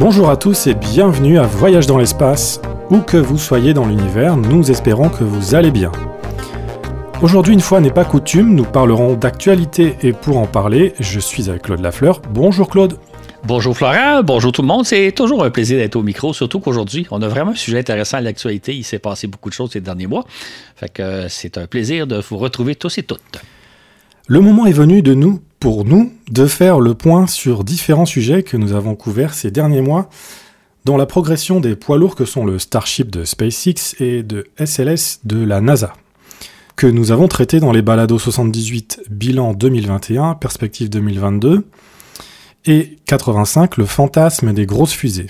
Bonjour à tous et bienvenue à Voyage dans l'espace. Où que vous soyez dans l'univers, nous espérons que vous allez bien. Aujourd'hui, une fois n'est pas coutume, nous parlerons d'actualité et pour en parler, je suis avec Claude Lafleur. Bonjour Claude. Bonjour Florent, bonjour tout le monde. C'est toujours un plaisir d'être au micro, surtout qu'aujourd'hui, on a vraiment un sujet intéressant à l'actualité. Il s'est passé beaucoup de choses ces derniers mois. Fait euh, c'est un plaisir de vous retrouver tous et toutes. Le moment est venu de nous, pour nous, de faire le point sur différents sujets que nous avons couverts ces derniers mois dans la progression des poids lourds que sont le Starship de SpaceX et de SLS de la NASA, que nous avons traité dans les balados 78 bilan 2021, perspective 2022, et 85, le fantasme des grosses fusées.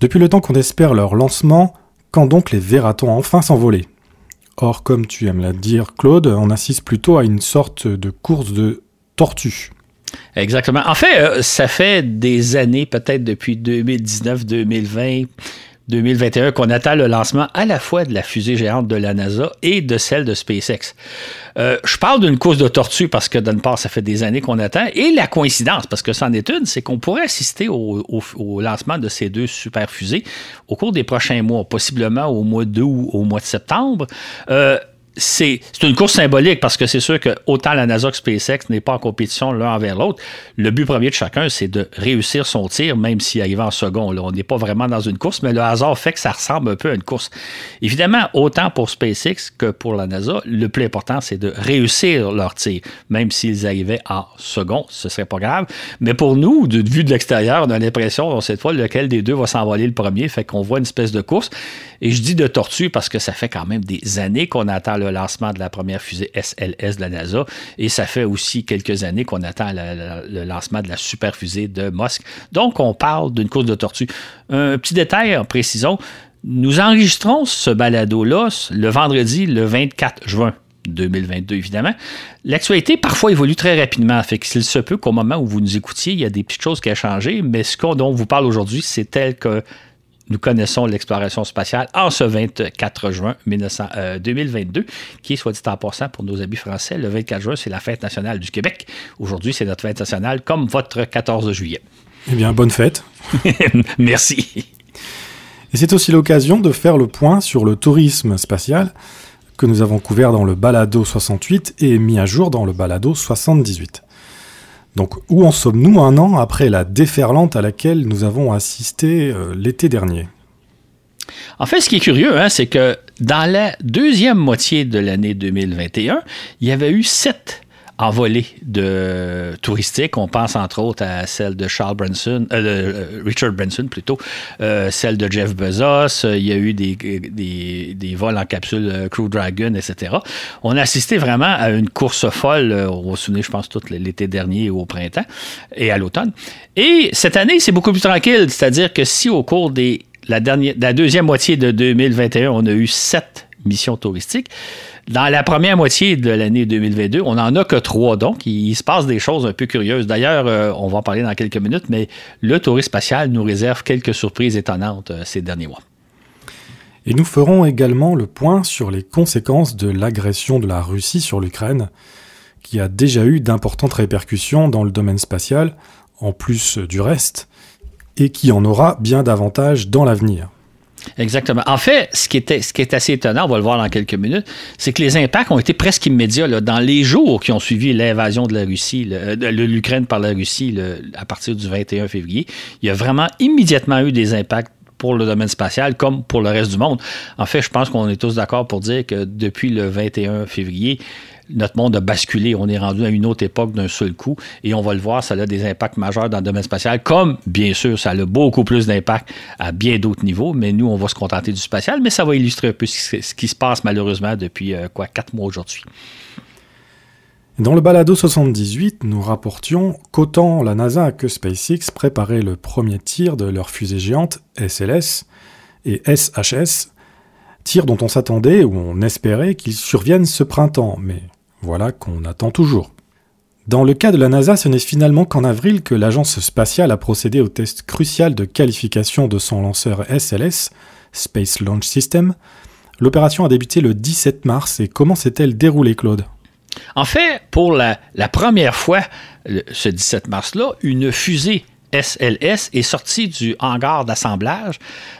Depuis le temps qu'on espère leur lancement, quand donc les verra-t-on enfin s'envoler Or, comme tu aimes la dire, Claude, on assiste plutôt à une sorte de course de tortue. Exactement. En fait, euh, ça fait des années, peut-être depuis 2019, 2020, 2021 qu'on attend le lancement à la fois de la fusée géante de la NASA et de celle de SpaceX. Euh, je parle d'une course de tortue parce que d'une part, ça fait des années qu'on attend, et la coïncidence, parce que c'en est une, c'est qu'on pourrait assister au, lancement de ces deux super fusées au cours des prochains mois, possiblement au mois d'août ou au mois de septembre. Euh, c'est une course symbolique parce que c'est sûr que autant la NASA que SpaceX n'est pas en compétition l'un envers l'autre. Le but premier de chacun, c'est de réussir son tir, même s'il arrive en second. On n'est pas vraiment dans une course, mais le hasard fait que ça ressemble un peu à une course. Évidemment, autant pour SpaceX que pour la NASA, le plus important, c'est de réussir leur tir. Même s'ils arrivaient en second, ce serait pas grave. Mais pour nous, de vue de l'extérieur, on a l'impression, cette fois, lequel des deux va s'envoler le premier. Fait qu'on voit une espèce de course. Et je dis de tortue parce que ça fait quand même des années qu'on attend le lancement de la première fusée SLS de la NASA et ça fait aussi quelques années qu'on attend le, lancement de la super fusée de Musk. Donc, on parle d'une course de tortue. Un petit détail en nous enregistrons ce balado-là le vendredi, le 24 juin. 2022, évidemment. L'actualité, parfois, évolue très rapidement. Fait s'il se peut qu'au moment où vous nous écoutiez, il y a des petites choses qui ont changé, mais ce dont on vous parle aujourd'hui, c'est tel que nous connaissons l'exploration spatiale en ce 24 juin 2022, euh, qui est, soit dit en passant, pour nos amis français, le 24 juin, c'est la fête nationale du Québec. Aujourd'hui, c'est notre fête nationale, comme votre 14 juillet. Eh bien, bonne fête. Merci. Et c'est aussi l'occasion de faire le point sur le tourisme spatial que nous avons couvert dans le balado 68 et mis à jour dans le balado 78. Donc où en sommes-nous un an après la déferlante à laquelle nous avons assisté euh, l'été dernier? En fait, ce qui est curieux, hein, c'est que dans la deuxième moitié de l'année 2021, il y avait eu sept envolée de touristique. On pense entre autres à celle de Charles Branson, euh, euh, Richard Branson plutôt, euh, celle de Jeff Bezos. Il y a eu des, des, vols en capsule Crew Dragon, etc. On a assisté vraiment à une course folle. On se je pense, tout l'été dernier au printemps et à l'automne. Et cette année, c'est beaucoup plus tranquille. C'est-à-dire que si au cours des la, la deuxième moitié de 2021, on a eu sept missions touristiques. Dans la première moitié de l'année 2022, on n'en a que trois, donc il, se passe des choses un peu curieuses. D'ailleurs, euh, on va en parler dans quelques minutes, mais le tourisme spatial nous réserve quelques surprises étonnantes euh, ces derniers mois. Et nous ferons également le point sur les conséquences de l'agression de la Russie sur l'Ukraine, qui a déjà eu d'importantes répercussions dans le domaine spatial, en plus du reste, et qui en aura bien davantage dans l'avenir. Exactement. En fait, ce qui, était, ce qui est assez étonnant, on va le voir dans quelques minutes, c'est que les impacts ont été presque immédiats. Dans les jours qui ont suivi l'invasion de la Russie, de l'Ukraine par la Russie à partir du 21 février, il y a vraiment immédiatement eu des impacts pour le domaine spatial comme pour le reste du monde. En fait, je pense qu'on est tous d'accord pour dire que depuis le 21 février, notre monde a basculé. On est rendu à une autre époque d'un seul coup. Et on va le voir, ça a des impacts majeurs dans le domaine spatial, comme, bien sûr, ça a beaucoup plus d'impact à bien d'autres niveaux. Mais nous, on va se contenter du spatial. Mais ça va illustrer un peu ce qui se passe, malheureusement, depuis, euh, quoi, quatre mois aujourd'hui. Dans le balado 78, nous rapportions qu'autant la NASA que SpaceX préparaient le premier tir de leur fusée géante SLS et SHS, tir dont on s'attendait ou on espérait qu'ils surviennent ce printemps, mais voilà qu'on attend toujours. Dans le cas de la NASA, ce n'est finalement qu'en avril que l'agence spatiale a procédé au test crucial de qualification de son lanceur SLS, Space Launch System. L'opération a débuté le 17 mars et comment s'est-elle déroulée, Claude? En fait, pour la, première fois, ce 17 mars-là, une fusée SLS est sortie du hangar d'assemblage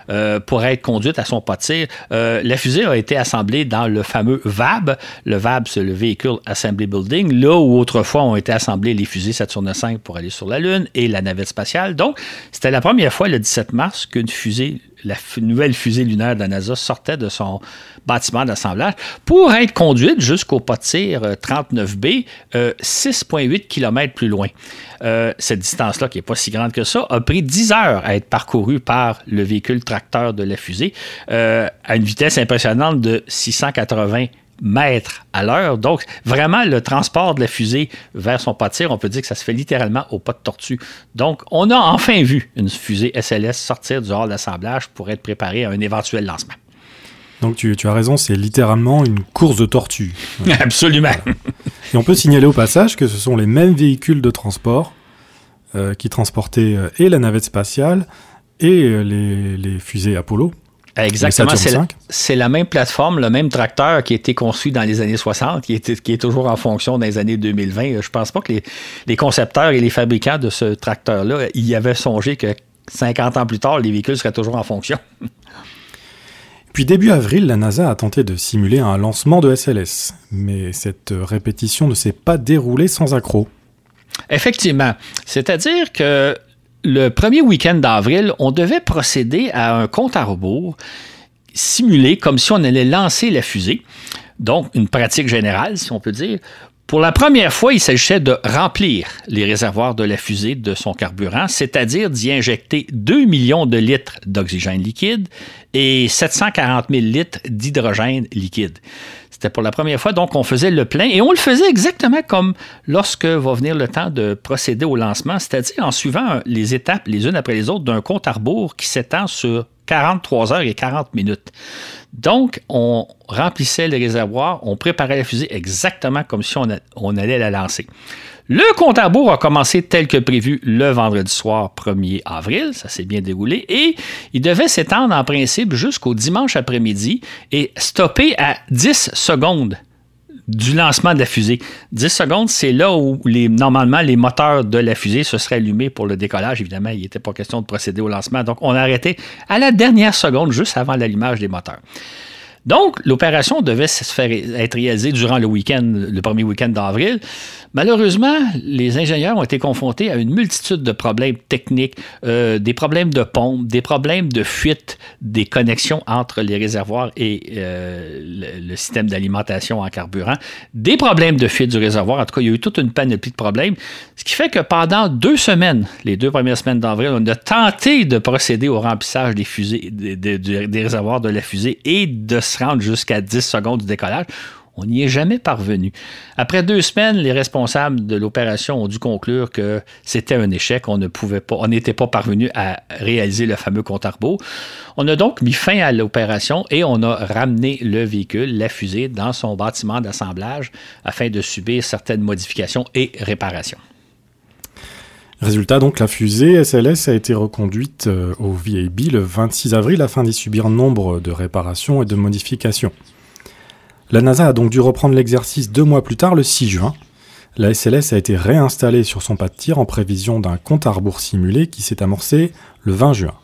euh, pour être conduite à son pas de tir. Euh, la fusée a été assemblée dans le fameux VAB. Le VAB, c'est le Vehicle Assembly Building, là où autrefois ont été assemblées les fusées Saturne V pour aller sur la Lune et la navette spatiale. Donc, c'était la première fois, le 17 mars, qu'une fusée la nouvelle fusée lunaire de la NASA sortait de son bâtiment d'assemblage pour être conduite jusqu'au pas de tir 39B, 6,8 km plus loin. Euh, cette distance-là, qui n'est pas si grande que ça, a pris 10 heures à être parcourue par le véhicule tracteur de la fusée euh, à une vitesse impressionnante de 680 mètres à l'heure. Donc, vraiment, le transport de la fusée vers son pas de tir, on peut dire que ça se fait littéralement au pas de tortue. Donc, on a enfin vu une fusée SLS sortir du hall d'assemblage pour être préparée à un éventuel lancement. Donc, tu, as raison, c'est littéralement une course de tortue. Absolument. Et on peut signaler au passage que ce sont les mêmes véhicules de transport euh, qui transportaient euh, et la navette spatiale et euh, les fusées Apollo. Exactement. C'est la, même plateforme, le même tracteur qui a été conçu dans les années 60, qui est, qui est toujours en fonction dans les années 2020. Je pense pas que les, concepteurs et les fabricants de ce tracteur-là y avaient songé que 50 ans plus tard, les véhicules seraient toujours en fonction. Puis début avril, la NASA a tenté de simuler un lancement de SLS, mais cette répétition ne s'est pas déroulée sans accroc. Effectivement. C'est-à-dire que le premier week-end d'avril, on devait procéder à un compte à rebours simulé comme si on allait lancer la fusée. Donc, une pratique générale, si on peut dire. Pour la première fois, il s'agissait de remplir les réservoirs de la fusée de son carburant, c'est-à-dire d'y injecter 2 millions de litres d'oxygène liquide et 740 000 litres d'hydrogène liquide. C'était pour la première fois, donc on faisait le plein et on le faisait exactement comme lorsque va venir le temps de procéder au lancement, c'est-à-dire en suivant les étapes les unes après les autres d'un compte à rebours qui s'étend sur 43 heures et 40 minutes. Donc, on remplissait les réservoirs, on préparait la fusée exactement comme si on, on allait la lancer. Le compte à rebours a commencé tel que prévu le vendredi soir 1er avril, ça s'est bien déroulé, et il devait s'étendre en principe jusqu'au dimanche après-midi et stopper à 10 secondes du lancement de la fusée. 10 secondes, c'est là où normalement les moteurs de la fusée se seraient allumés pour le décollage. Évidemment, il n'était pas question de procéder au lancement. Donc, on a arrêté à la dernière seconde, juste avant l'allumage des moteurs. Donc, l'opération devait être réalisée durant le week-end, le premier week-end d'avril. Malheureusement, les ingénieurs ont été confrontés à une multitude de problèmes techniques, euh, des problèmes de pompe, des problèmes de fuite des connexions entre les réservoirs et euh, le, système d'alimentation en carburant, des problèmes de fuite du réservoir. En tout cas, il y a eu toute une panoplie de problèmes, ce qui fait que pendant deux semaines, les deux premières semaines d'avril, on a tenté de procéder au remplissage des des réservoirs de la fusée et de se rendre jusqu'à 10 secondes du décollage. On n'y est jamais parvenu. Après deux semaines, les responsables de l'opération ont dû conclure que c'était un échec. On ne pas, n'était pas parvenu à réaliser le fameux compte à On a donc mis fin à l'opération et on a ramené le véhicule, la fusée, dans son bâtiment d'assemblage afin de subir certaines modifications et réparations. Résultat, donc, la fusée SLS a été reconduite euh, au VAB le 26 avril afin d'y subir nombre de réparations et de modifications. La NASA a donc dû reprendre l'exercice deux mois plus tard, le 6 juin. La SLS a été réinstallée sur son pas de tir en prévision d'un compte à rebours simulé qui s'est amorcé le 20 juin.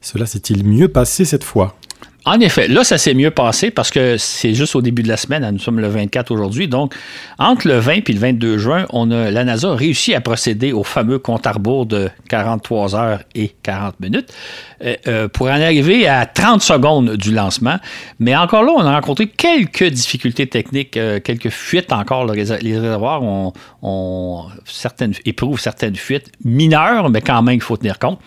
Cela s'est-il mieux passé cette fois? En effet, là, ça s'est mieux passé parce que c'est juste au début de la semaine. Nous sommes le 24 aujourd'hui. Donc, entre le 20 et le 22 juin, on a, la NASA a réussi à procéder au fameux compte à rebours de 43 heures et 40 minutes euh, euh, pour en arriver à 30 secondes du lancement. Mais encore là, on a rencontré quelques difficultés techniques, euh, quelques fuites encore. les réservoirs ont, certaines, éprouvent certaines fuites mineures, mais quand même, il faut tenir compte.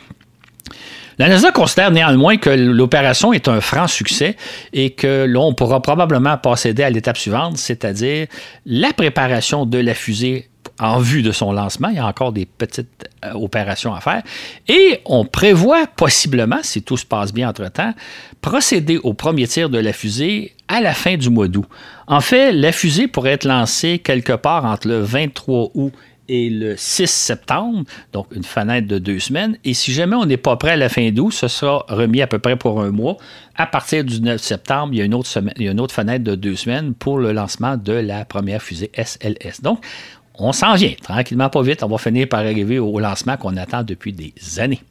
La NASA considère néanmoins que l'opération est un franc succès et que l'on pourra probablement procéder à l'étape suivante, c'est-à-dire la préparation de la fusée en vue de son lancement. Il y a encore des petites euh, opérations à faire. Et on prévoit possiblement, si tout se passe bien entre-temps, procéder au premier tir de la fusée à la fin du mois d'août. En fait, la fusée pourrait être lancée quelque part entre le 23 août et le 6 septembre, donc une fenêtre de deux semaines. Et si jamais on n'est pas prêt à la fin d'août, ce sera remis à peu près pour un mois. À partir du 9 septembre, il y a une autre, semaine, il y a une autre fenêtre de deux semaines pour le lancement de la première fusée SLS. Donc, on s'en vient, tranquillement, pas vite. On va finir par arriver au lancement qu'on attend depuis des années.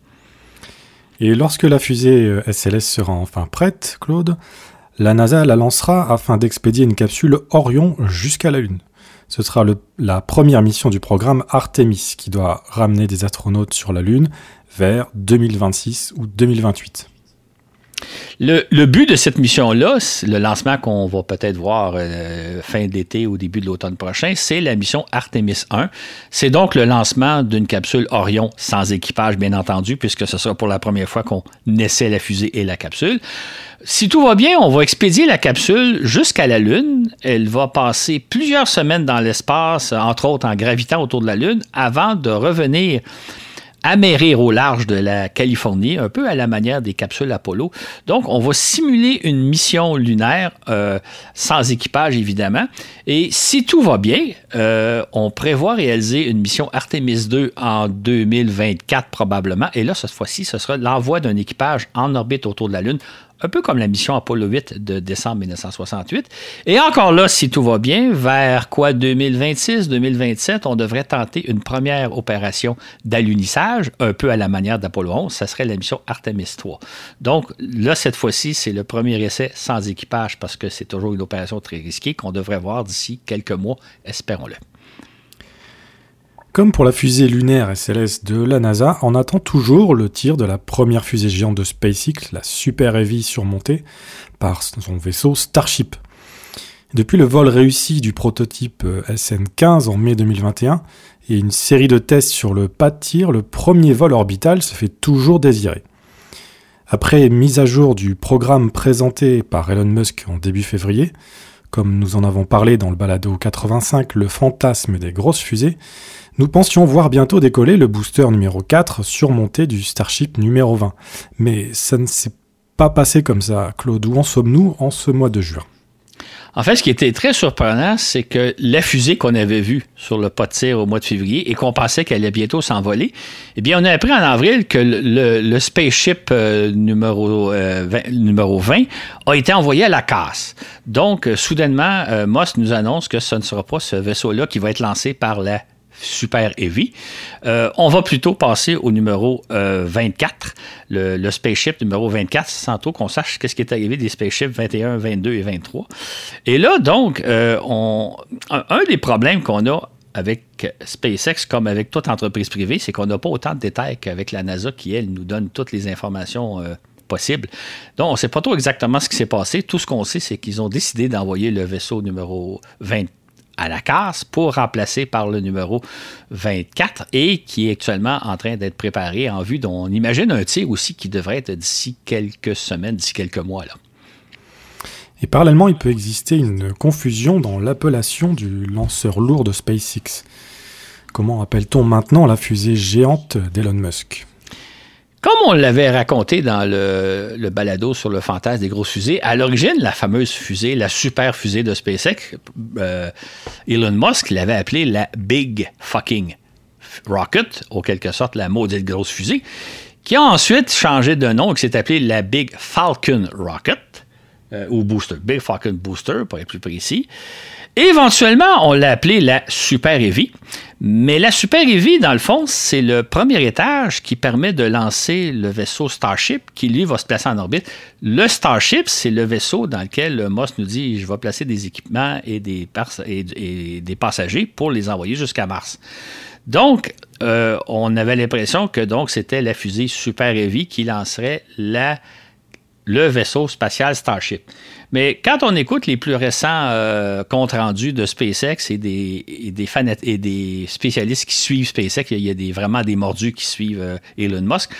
Et lorsque la fusée SLS sera enfin prête, Claude, la NASA la lancera afin d'expédier une capsule Orion jusqu'à la Lune. Ce sera la première mission du programme Artemis qui doit ramener des astronautes sur la Lune vers 2026 ou 2028. Le, but de cette mission-là, le lancement qu'on va peut-être voir euh, fin d'été ou début de l'automne prochain, c'est la mission Artemis 1. C'est donc le lancement d'une capsule Orion sans équipage, bien entendu, puisque ce sera pour la première fois qu'on essaie la fusée et la capsule. Si tout va bien, on va expédier la capsule jusqu'à la Lune. Elle va passer plusieurs semaines dans l'espace, entre autres en gravitant autour de la Lune, avant de revenir amérir au large de la Californie, un peu à la manière des capsules Apollo. Donc, on va simuler une mission lunaire euh, sans équipage, évidemment. Et si tout va bien, euh, on prévoit réaliser une mission Artemis 2 en 2024 probablement. Et là, cette fois-ci, ce sera l'envoi d'un équipage en orbite autour de la Lune un peu comme la mission Apollo 8 de décembre 1968. Et encore là, si tout va bien, vers quoi 2026, 2027, on devrait tenter une première opération d'alunissage, un peu à la manière d'Apollo 11. Ça serait la mission Artemis 3. Donc là, cette fois-ci, c'est le premier essai sans équipage parce que c'est toujours une opération très risquée qu'on devrait voir d'ici quelques mois, espérons-le. Comme pour la fusée lunaire SLS de la NASA, on attend toujours le tir de la première fusée géante de SpaceX, la Super Heavy surmontée par son vaisseau Starship. Depuis le vol réussi du prototype euh, SN15 en mai 2021 et une série de tests sur le pas de tir, le premier vol orbital se fait toujours désirer. Après mise à jour du programme présenté par Elon Musk en début février, comme nous en avons parlé dans le balado 85, le fantasme des grosses fusées, nous pensions voir bientôt décoller le booster numéro 4 surmonté du Starship numéro 20. Mais ça ne s'est pas passé comme ça, Claude. Où en sommes-nous en ce mois de juin? En fait, ce qui était très surprenant, c'est que la fusée qu'on avait vue sur le pas de tir au mois de février et qu'on pensait qu'elle allait bientôt s'envoler, eh bien, on a appris en avril que le, spaceship euh, numéro, 20, euh, numéro 20 a été envoyé à la casse. Donc, euh, soudainement, Moss nous annonce que ce ne sera pas ce vaisseau-là qui va être lancé par la super heavy. Euh, on va plutôt passer au numéro 24, euh, le, spaceship numéro 24, sans trop qu'on sache qu'est-ce qui est arrivé des spaceships 21, 22 et 23. Et là, donc, euh, un, des problèmes qu'on a avec SpaceX, comme avec toute entreprise privée, c'est qu'on n'a pas autant de détails qu'avec la NASA qui, elle, nous donne toutes les informations possibles. Donc, on ne sait pas trop exactement ce qui s'est passé. Tout ce qu'on sait, c'est qu'ils ont décidé d'envoyer le vaisseau numéro 24 à la casse pour remplacer par le numéro 24 et qui est actuellement en train d'être préparé en vue dont on imagine un tir aussi qui devrait être d'ici quelques semaines, d'ici quelques mois. Là. Et parallèlement, il peut exister une confusion dans l'appellation du lanceur lourd de SpaceX. Comment appelle-t-on maintenant la fusée géante d'Elon Musk? Comme on l'avait raconté dans le, balado sur le fantasme des grosses fusées, à l'origine, la fameuse fusée, la super fusée de SpaceX, euh, Elon Musk l'avait appelée la Big Fucking Rocket, ou quelque sorte la maudite grosse fusée, qui a ensuite changé de nom et qui s'est appelée la Big Falcon Rocket, euh, ou Booster, Big Falcon Booster, pour être plus précis. Éventuellement, on l'a appelée la Super Heavy. Mais la Super Heavy, dans le fond, c'est le premier étage qui permet de lancer le vaisseau Starship qui, lui, va se placer en orbite. Le Starship, c'est le vaisseau dans lequel Moss nous dit je vais placer des équipements et des, et, des passagers pour les envoyer jusqu'à Mars. Donc, euh, on avait l'impression que donc c'était la fusée Super Heavy qui lancerait la, le vaisseau spatial Starship. Mais quand on écoute les plus récents euh, comptes rendus de SpaceX et des, et des, et des spécialistes qui suivent SpaceX, il y a des, vraiment des mordus qui suivent euh, Elon Musk,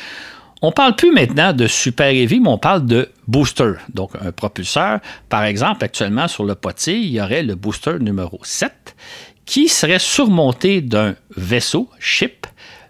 on parle plus maintenant de Super Heavy, mais on parle de booster, donc un propulseur. Par exemple, actuellement sur le potier, il y aurait le booster numéro 7 qui serait surmonté d'un vaisseau, ship,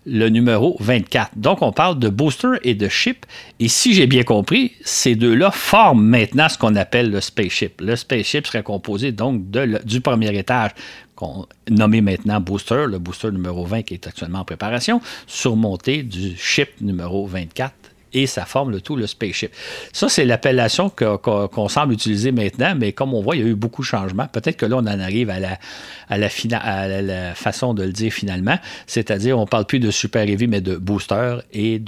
le numéro 24. Donc, on parle de booster et de ship. Et si j'ai bien compris, ces deux-là forment maintenant ce qu'on appelle le spaceship. Le spaceship serait composé donc du premier étage, qu'on nommé maintenant booster, le booster numéro 20 qui est actuellement en préparation, surmonté du ship numéro 24 et ça forme le tout le spaceship. Ça, c'est l'appellation qu'on semble utiliser maintenant, mais comme on voit, il y a eu beaucoup de changements. Peut-être que là, on en arrive à la, façon de le dire finalement, c'est-à-dire on ne parle plus de Super Heavy, mais de booster, et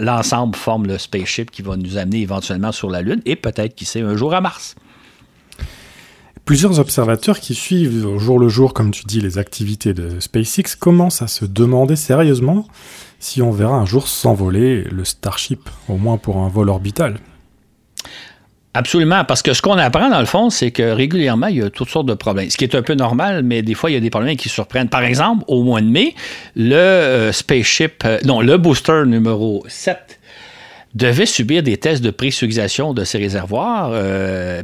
l'ensemble forme le spaceship qui va nous amener éventuellement sur la Lune, et peut-être, qui sait, un jour à Mars. Plusieurs observateurs qui suivent au jour le jour, comme tu dis, les activités de SpaceX commencent à se demander sérieusement? Si on verra un jour s'envoler le Starship, au moins pour un vol orbital. Absolument, parce que ce qu'on apprend dans le fond, c'est que régulièrement, il y a toutes sortes de problèmes. Ce qui est un peu normal, mais des fois, il y a des problèmes qui surprennent. Par exemple, au mois de mai, le euh, spaceship, euh, non, le booster numéro 7 devait subir des tests de pressurisation de ses réservoirs. Euh,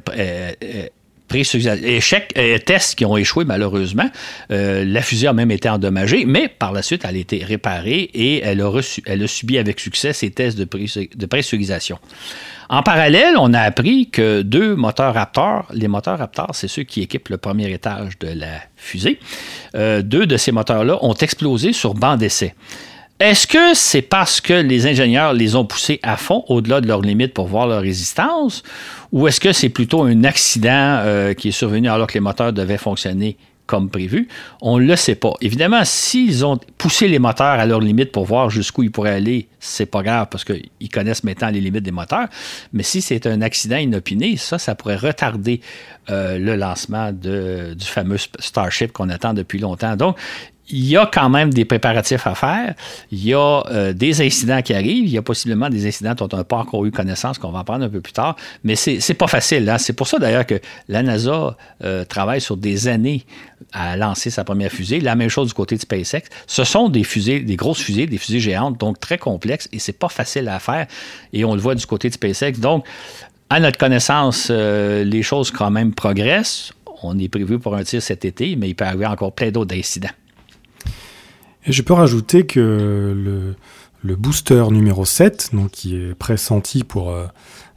échecs, euh, tests qui ont échoué malheureusement. Euh, la fusée a même été endommagée, mais par la suite, elle a été réparée et elle a, subi avec succès ces tests de, de pressurisation. En parallèle, on a appris que deux moteurs Raptor, les moteurs Raptor, c'est ceux qui équipent le premier étage de la fusée, euh, deux de ces moteurs-là ont explosé sur banc d'essai. Est-ce que c'est parce que les ingénieurs les ont poussés à fond, au-delà de leurs limites pour voir leur résistance, ou est-ce que c'est plutôt un accident euh, qui est survenu alors que les moteurs devaient fonctionner comme prévu? On ne le sait pas. Évidemment, s'ils ont poussé les moteurs à leurs limites pour voir jusqu'où ils pourraient aller, c'est pas grave parce qu'ils connaissent maintenant les limites des moteurs. Mais si c'est un accident inopiné, ça, ça pourrait retarder euh, le lancement du fameux Starship qu'on attend depuis longtemps. Donc, il y a quand même des préparatifs à faire. Il y a euh, des incidents qui arrivent. Il y a possiblement des incidents dont on n'a pas encore eu connaissance, qu'on va en prendre un peu plus tard. Mais c'est, n'est pas facile. Hein? C'est pour ça d'ailleurs que la NASA euh, travaille sur des années à lancer sa première fusée. La même chose du côté de SpaceX. Ce sont des fusées, des grosses fusées, des fusées géantes, donc très complexes, et c'est pas facile à faire. Et on le voit du côté de SpaceX. Donc, à notre connaissance, euh, les choses quand même progressent. On est prévu pour un tir cet été, mais il peut y avoir encore plein d'autres incidents. Et je peux rajouter que le, booster numéro 7, donc qui est pressenti pour euh,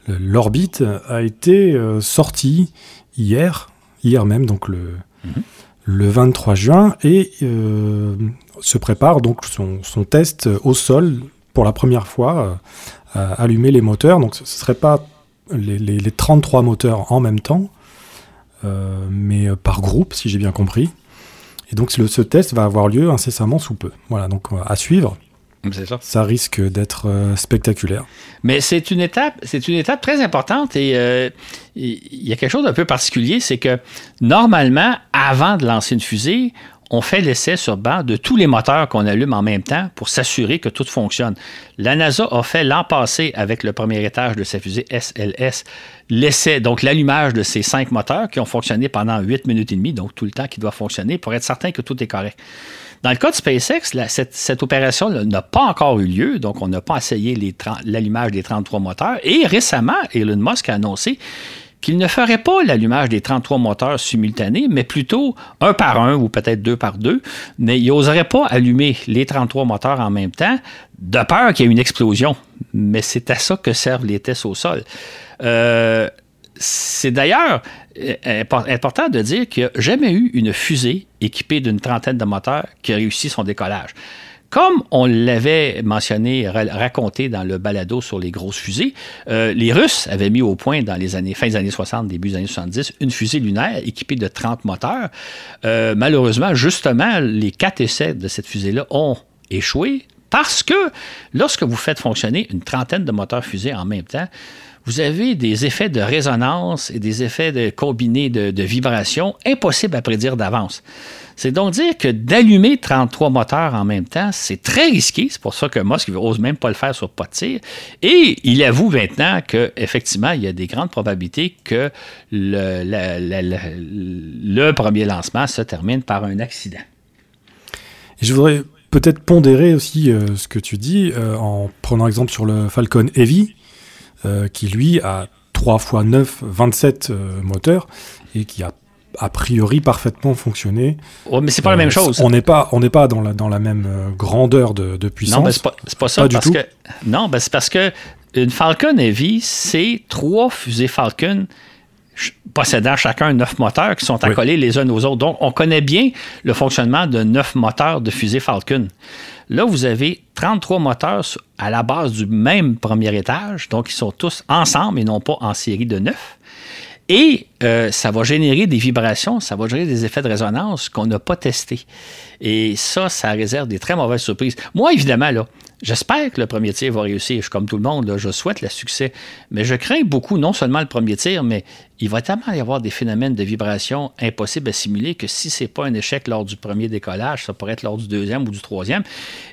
l'orbite, a été euh, sorti hier, hier même, donc le, mhm. le 23 juin, et euh, se prépare donc son, test au sol pour la première fois, à allumer les moteurs. Donc ce ne serait pas les, les, 33 moteurs en même temps, mais par groupe, si j'ai bien compris. Et donc ce test va avoir lieu incessamment sous peu. Voilà, donc à suivre. Ça. ça. risque d'être euh, spectaculaire. Mais c'est une étape, c'est une étape très importante et euh, il y a quelque chose d'un peu particulier, c'est que normalement, avant de lancer une fusée, on fait l'essai sur banc de tous les moteurs qu'on allume en même temps pour s'assurer que tout fonctionne. La NASA a fait l'an passé avec le premier étage de sa fusée SLS l'essai, donc l'allumage de ces cinq moteurs qui ont fonctionné pendant 8 minutes et demie, donc tout le temps qui doit fonctionner pour être certain que tout est correct. Dans le cas de SpaceX, cette, opération n'a pas encore eu lieu, donc on n'a pas essayé l'allumage des 33 moteurs. Et récemment, Elon Musk a annoncé qu'il ne ferait pas l'allumage des 33 moteurs simultanés, mais plutôt un par un ou peut-être deux par deux. Mais il n'oserait pas allumer les 33 moteurs en même temps, de peur qu'il y ait une explosion. Mais c'est à ça que servent les tests au sol. Euh, c'est d'ailleurs euh, important de dire qu'il n'y a jamais eu une fusée équipée d'une trentaine de moteurs qui a réussi son décollage. Comme on l'avait mentionné, raconté dans le balado sur les grosses fusées, euh, les Russes avaient mis au point dans les années, fin des années 60, début des années 70, une fusée lunaire équipée de 30 moteurs. Euh, malheureusement, justement, les quatre essais de cette fusée-là ont échoué parce que lorsque vous faites fonctionner une trentaine de moteurs fusées en même temps, vous avez des effets de résonance et des effets de combinés de, vibrations impossibles à prédire d'avance. C'est donc dire que d'allumer 33 moteurs en même temps, c'est très risqué. C'est pour ça que Musk n'ose même pas le faire sur pas de. Et il avoue maintenant qu'effectivement, il y a des grandes probabilités que le, le, premier lancement se termine par un accident. je voudrais peut-être pondérer aussi euh, ce que tu dis euh, en prenant exemple sur le Falcon Heavy, euh, qui lui a 3 x 9, 27 moteurs et qui a a priori parfaitement fonctionné. Oh, mais c'est pas la même euh, chose. On n'est pas, on n'est pas dans la, dans la même euh, grandeur de, de puissance. Non, ben c'est pas, pas, ça. du tout. Que, non, ben c'est parce que une Falcon Heavy, c'est trois fusées Falcon possédant chacun neuf moteurs qui sont accolés les uns aux autres. Donc, on connaît bien le fonctionnement de neuf moteurs de fusée Falcon. Là, vous avez 33 moteurs à la base du même premier étage, donc ils sont tous ensemble et non pas en série de neuf. Et euh, ça va générer des vibrations, ça va générer des effets de résonance qu'on n'a pas testés. Et ça, ça réserve des très mauvaises surprises. Moi, évidemment, J'espère que le premier tir va réussir. Je comme tout le monde, je souhaite le succès. Mais je crains beaucoup, non seulement le premier tir, mais il va tellement y avoir des phénomènes de vibration impossibles à simuler que si ce n'est pas un échec lors du premier décollage, ça pourrait être lors du deuxième ou du troisième.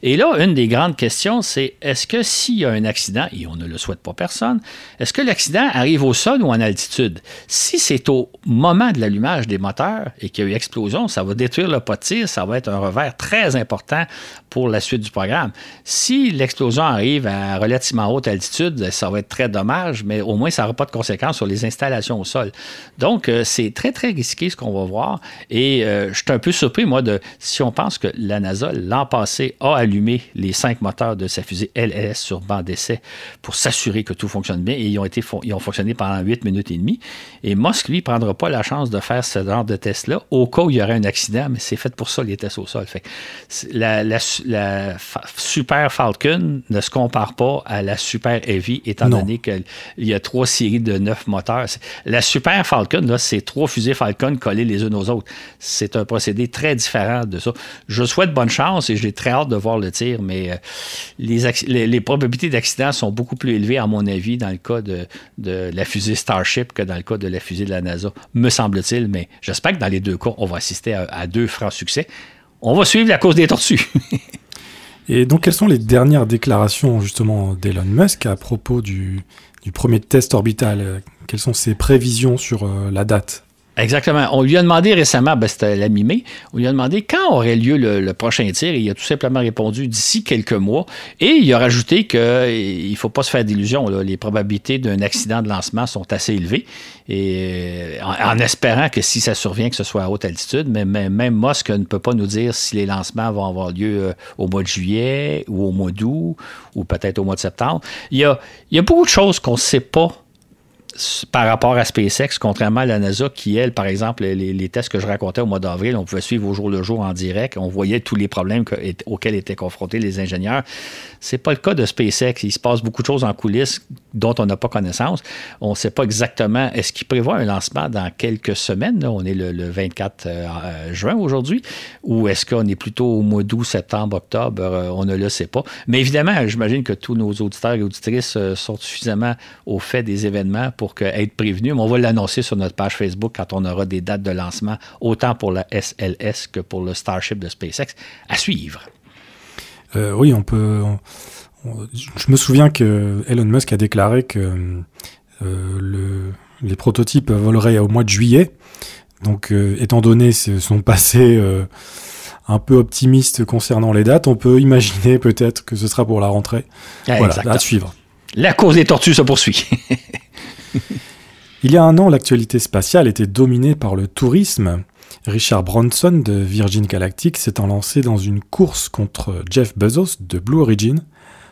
Et là, une des grandes questions, c'est est-ce que s'il y a un accident, et on ne le souhaite pas personne, est-ce que l'accident arrive au sol ou en altitude? Si c'est au moment de l'allumage des moteurs et qu'il y a eu explosion, ça va détruire le pot de tir, ça va être un revers très important pour la suite du programme. Si l'explosion arrive à relativement haute altitude, ça va être très dommage, mais au moins ça n'aura pas de conséquences sur les installations au sol. Donc, euh, c'est très, très risqué ce qu'on va voir. Et euh, je suis un peu surpris, moi, de si on pense que la NASA, l'an passé, a allumé les cinq moteurs de sa fusée LLS sur banc d'essai pour s'assurer que tout fonctionne bien. Et ils ont, été, ils ont fonctionné pendant 8 minutes et demie. Et Musk, lui, ne prendra pas la chance de faire ce genre de test-là au cas où il y aurait un accident, mais c'est fait pour ça, les tests au sol. Fait la, la, Super Falcon ne se compare pas à la Super Heavy, étant donné qu'il y a trois séries de neuf moteurs. La Super Falcon, c'est trois fusées Falcon collées les unes aux autres. C'est un procédé très différent de ça. Je souhaite bonne chance et j'ai très hâte de voir le tir, mais euh, les, probabilités d'accident sont beaucoup plus élevées, à mon avis, dans le cas de, la fusée Starship que dans le cas de la fusée de la NASA, me semble-t-il. Mais j'espère que dans les deux cas, on va assister à, à deux francs succès. On va suivre la cause des tortues. Et donc, quelles sont les dernières déclarations justement d'Elon Musk à propos du, du premier test orbital Quelles sont ses prévisions sur euh, la date? Exactement. On lui a demandé récemment, ben c'était la mi-mai, on lui a demandé quand aurait lieu le, prochain tir il a tout simplement répondu d'ici quelques mois. Et il a rajouté qu'il ne faut pas se faire d'illusions. Les probabilités d'un accident de lancement sont assez élevées. Et en, espérant que si ça survient, que ce soit à haute altitude, mais, même Musk ne peut pas nous dire si les lancements vont avoir lieu euh, au mois de juillet ou au mois d'août ou peut-être au mois de septembre. Il y a beaucoup de choses qu'on ne sait pas par rapport à SpaceX, contrairement à la NASA, qui, elle, par exemple, les, tests que je racontais au mois d'avril, on pouvait suivre au jour le jour en direct, on voyait tous les problèmes auxquels étaient confrontés les ingénieurs. C'est pas le cas de SpaceX. Il se passe beaucoup de choses en coulisses dont on n'a pas connaissance. On ne sait pas exactement, est-ce qu'il prévoit un lancement dans quelques semaines? On est le, 24 euh, euh, juin aujourd'hui, ou est-ce qu'on est plutôt au mois d'août, septembre, octobre? Euh, on ne le sait pas. Mais évidemment, j'imagine que tous nos auditeurs et auditrices sont suffisamment au fait des événements pour être prévenus. Mais on va l'annoncer sur notre page Facebook quand on aura des dates de lancement, autant pour la SLS que pour le Starship de SpaceX. À suivre. Euh, oui, on peut. je me souviens que Elon Musk a déclaré que euh, le, les prototypes voleraient au mois de juillet. Donc, euh, étant donné son passé un peu optimiste concernant les dates, on peut imaginer peut-être que ce sera pour la rentrée. voilà, à suivre. La cause des tortues se poursuit. Il y a un an, l'actualité spatiale était dominée par le tourisme. Richard Branson de Virgin Galactic s'étant lancé dans une course contre Jeff Bezos de Blue Origin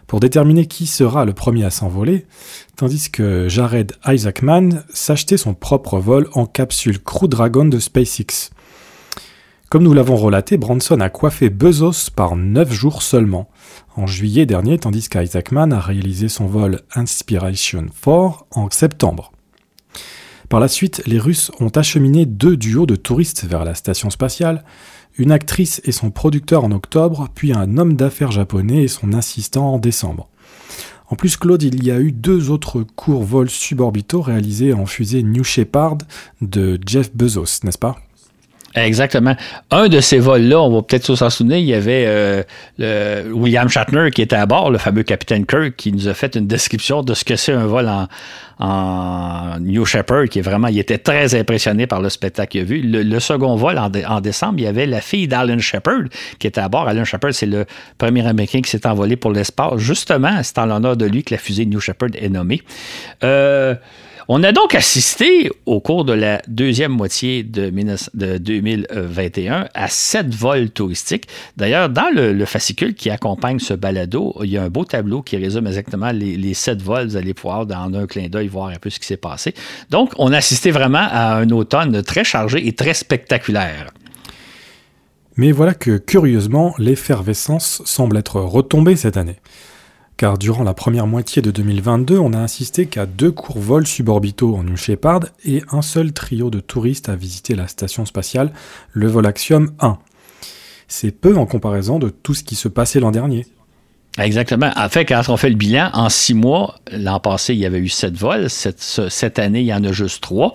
pour déterminer qui sera le premier à s'envoler, tandis que Jared Isaacman s'achetait son propre vol en capsule Crew Dragon de SpaceX. Comme nous l'avons relaté, Branson a coiffé Bezos par 9 jours seulement, en juillet dernier, tandis qu'Isaacman a réalisé son vol Inspiration 4 en septembre. Par la suite, les Russes ont acheminé deux duos de touristes vers la station spatiale, une actrice et son producteur en octobre, puis un homme d'affaires japonais et son assistant en décembre. En plus, Claude, il y a eu deux autres courts vols suborbitaux réalisés en fusée New Shepard de Jeff Bezos, n'est-ce pas? Exactement. Un de ces vols-là, on va peut-être s'en souvenir, il y avait euh, le William Shatner qui était à bord, le fameux capitaine Kirk, qui nous a fait une description de ce que c'est un vol en, en New Shepard, qui est vraiment, il était très impressionné par le spectacle qu'il a vu. Le, second vol, en, décembre, il y avait la fille d'Alan Shepard qui était à bord. Alan Shepard, c'est le premier Américain qui s'est envolé pour l'espace. Justement, c'est en l'honneur de lui que la fusée New Shepard est nommée. Euh, On a donc assisté au cours de la deuxième moitié de, 2021 à sept vols touristiques. D'ailleurs, dans le, fascicule qui accompagne ce balado, il y a un beau tableau qui résume exactement les, sept vols. Vous allez pouvoir, dans un clin d'œil, voir un peu ce qui s'est passé. Donc, on a assisté vraiment à un automne très chargé et très spectaculaire. Mais voilà que, curieusement, l'effervescence semble être retombée cette année car durant la première moitié de 2022, on a insisté qu'à deux courts vols suborbitaux en New Shepard et un seul trio de touristes à visiter la station spatiale, le vol Axiom 1. C'est peu en comparaison de tout ce qui se passait l'an dernier. Exactement. En fait, quand on fait le bilan, en six mois, l'an passé, il y avait eu sept vols. Cette, année, il y en a juste trois.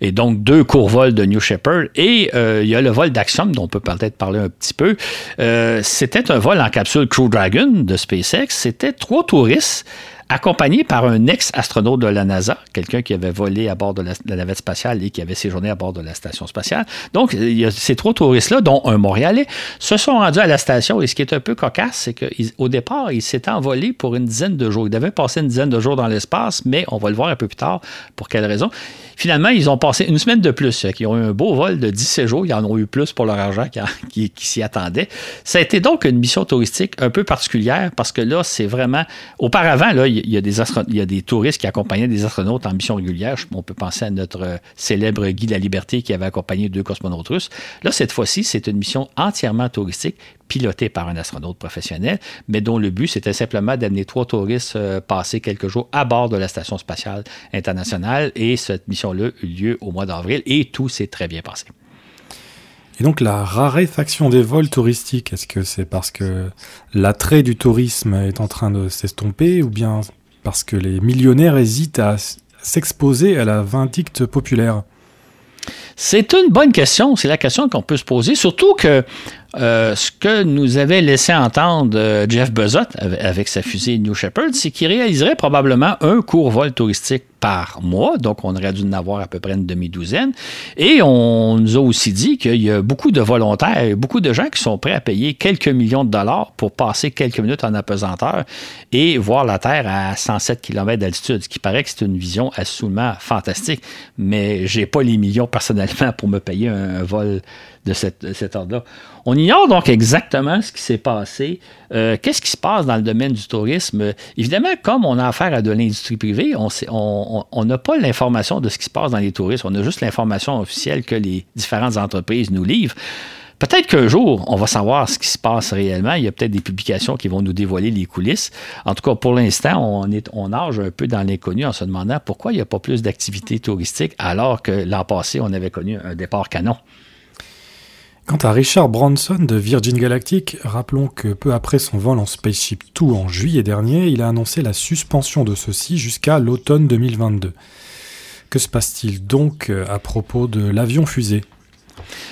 Et donc, deux courts vols de New Shepard. Et euh, il y a le vol d'Axiom, dont on peut peut-être parler un petit peu. Euh, c'était un vol en capsule Crew Dragon de SpaceX. C'était trois touristes accompagné par un ex-astronaute de la NASA, quelqu'un qui avait volé à bord de la, navette spatiale et qui avait séjourné à bord de la station spatiale. Donc, ces trois touristes-là, dont un Montréalais, se sont rendus à la station. Et ce qui est un peu cocasse, c'est qu'au départ, ils s'étaient envolés pour une dizaine de jours. Ils devaient passer une dizaine de jours dans l'espace, mais on va le voir un peu plus tard. Pour quelle raison? Finalement, ils ont passé une semaine de plus. Ils ont eu un beau vol de 17 jours. Ils en ont eu plus pour leur argent qui, s'y attendaient. Ça a été donc une mission touristique un peu particulière parce que là, c'est vraiment. Auparavant, là, il y, a des il y a des touristes qui accompagnaient des astronautes en mission régulière. On peut penser à notre euh, célèbre Guy de la Liberté qui avait accompagné deux cosmonautes russes. Là, cette fois-ci, c'est une mission entièrement touristique pilotée par un astronaute professionnel, mais dont le but, c'était simplement d'amener trois touristes euh, passer quelques jours à bord de la Station spatiale internationale. Et cette mission-là eut lieu au mois d'avril et tout s'est très bien passé. Et donc la raréfaction des vols touristiques, est-ce que c'est parce que l'attrait du tourisme est en train de s'estomper ou bien parce que les millionnaires hésitent à s'exposer à la vindicte populaire? C'est une bonne question. C'est la question qu'on peut se poser. Surtout que euh, ce que nous avait laissé entendre euh, Jeff Bezos avec sa fusée New Shepard, c'est qu'il réaliserait probablement un court vol touristique par mois, donc on aurait dû en avoir à peu près une demi-douzaine. Et on nous a aussi dit qu'il y a beaucoup de volontaires, beaucoup de gens qui sont prêts à payer quelques millions de dollars pour passer quelques minutes en apesanteur et voir la Terre à 107 km d'altitude, ce qui paraît que c'est une vision absolument fantastique. Mais j'ai pas les millions personnellement pour me payer un vol de, cet ordre-là. On ignore donc exactement ce qui s'est passé. Euh, qu'est-ce qui se passe dans le domaine du tourisme? Évidemment, comme on a affaire à de l'industrie privée, on n'a pas l'information de ce qui se passe dans les touristes. On a juste l'information officielle que les différentes entreprises nous livrent. Peut-être qu'un jour, on va savoir ce qui se passe réellement. Il y a peut-être des publications qui vont nous dévoiler les coulisses. En tout cas, pour l'instant, on, est, nage un peu dans l'inconnu en se demandant pourquoi il n'y a pas plus d'activités touristiques alors que l'an passé, on avait connu un départ canon. Quant à Richard Branson de Virgin Galactic, rappelons que peu après son vol en Spaceship 2 en juillet dernier, il a annoncé la suspension de ceci jusqu'à l'automne 2022. Que se passe-t-il donc à propos de l'avion fusée?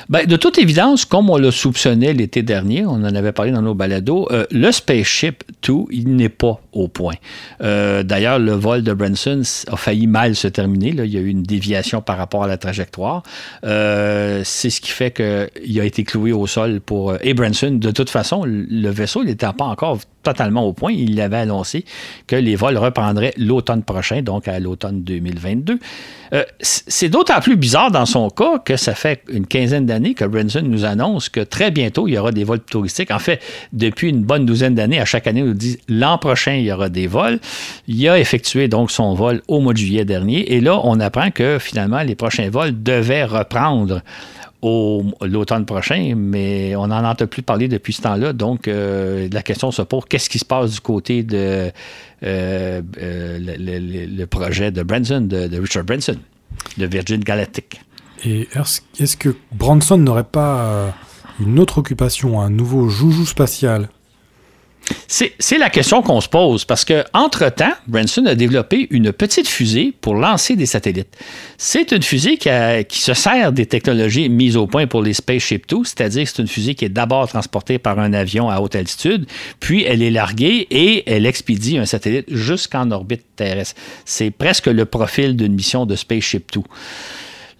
Ben, de toute évidence, comme on le soupçonnait l'été dernier, on en avait parlé dans nos balados, euh, le Spaceship 2, il n'est pas au point. Euh, d'ailleurs, le vol de Branson a failli mal se terminer. Il y a eu une déviation par rapport à la trajectoire. Euh, c'est ce qui fait qu'il a été cloué au sol pour... Et Branson, de toute façon, le vaisseau n'était pas encore totalement au point. Il avait annoncé que les vols reprendraient l'automne prochain, donc à l'automne 2022. Euh, c'est d'autant plus bizarre dans son cas que ça fait une quinzaine d'années que Branson nous annonce que très bientôt, il y aura des vols touristiques. En fait, depuis une bonne douzaine d'années, à chaque année, on nous dit l'an prochain, il y aura des vols. Il a effectué donc son vol au mois de juillet dernier. Et là, on apprend que finalement, les prochains vols devaient reprendre l'automne prochain, mais on n'en entend plus parler depuis ce temps-là. Donc, euh, la question se pose qu'est-ce qui se passe du côté de euh, euh, le, projet de Branson, de, Richard Branson, de Virgin Galactic? Et est-ce que Branson n'aurait pas une autre occupation, un nouveau joujou spatial? C'est la question qu'on se pose parce que entre-temps, Branson a développé une petite fusée pour lancer des satellites. C'est une fusée qui, se sert des technologies mises au point pour les Spaceship 2, c'est-à-dire que c'est une fusée qui est d'abord transportée par un avion à haute altitude, puis elle est larguée et elle expédie un satellite jusqu'en orbite terrestre. C'est presque le profil d'une mission de Spaceship 2.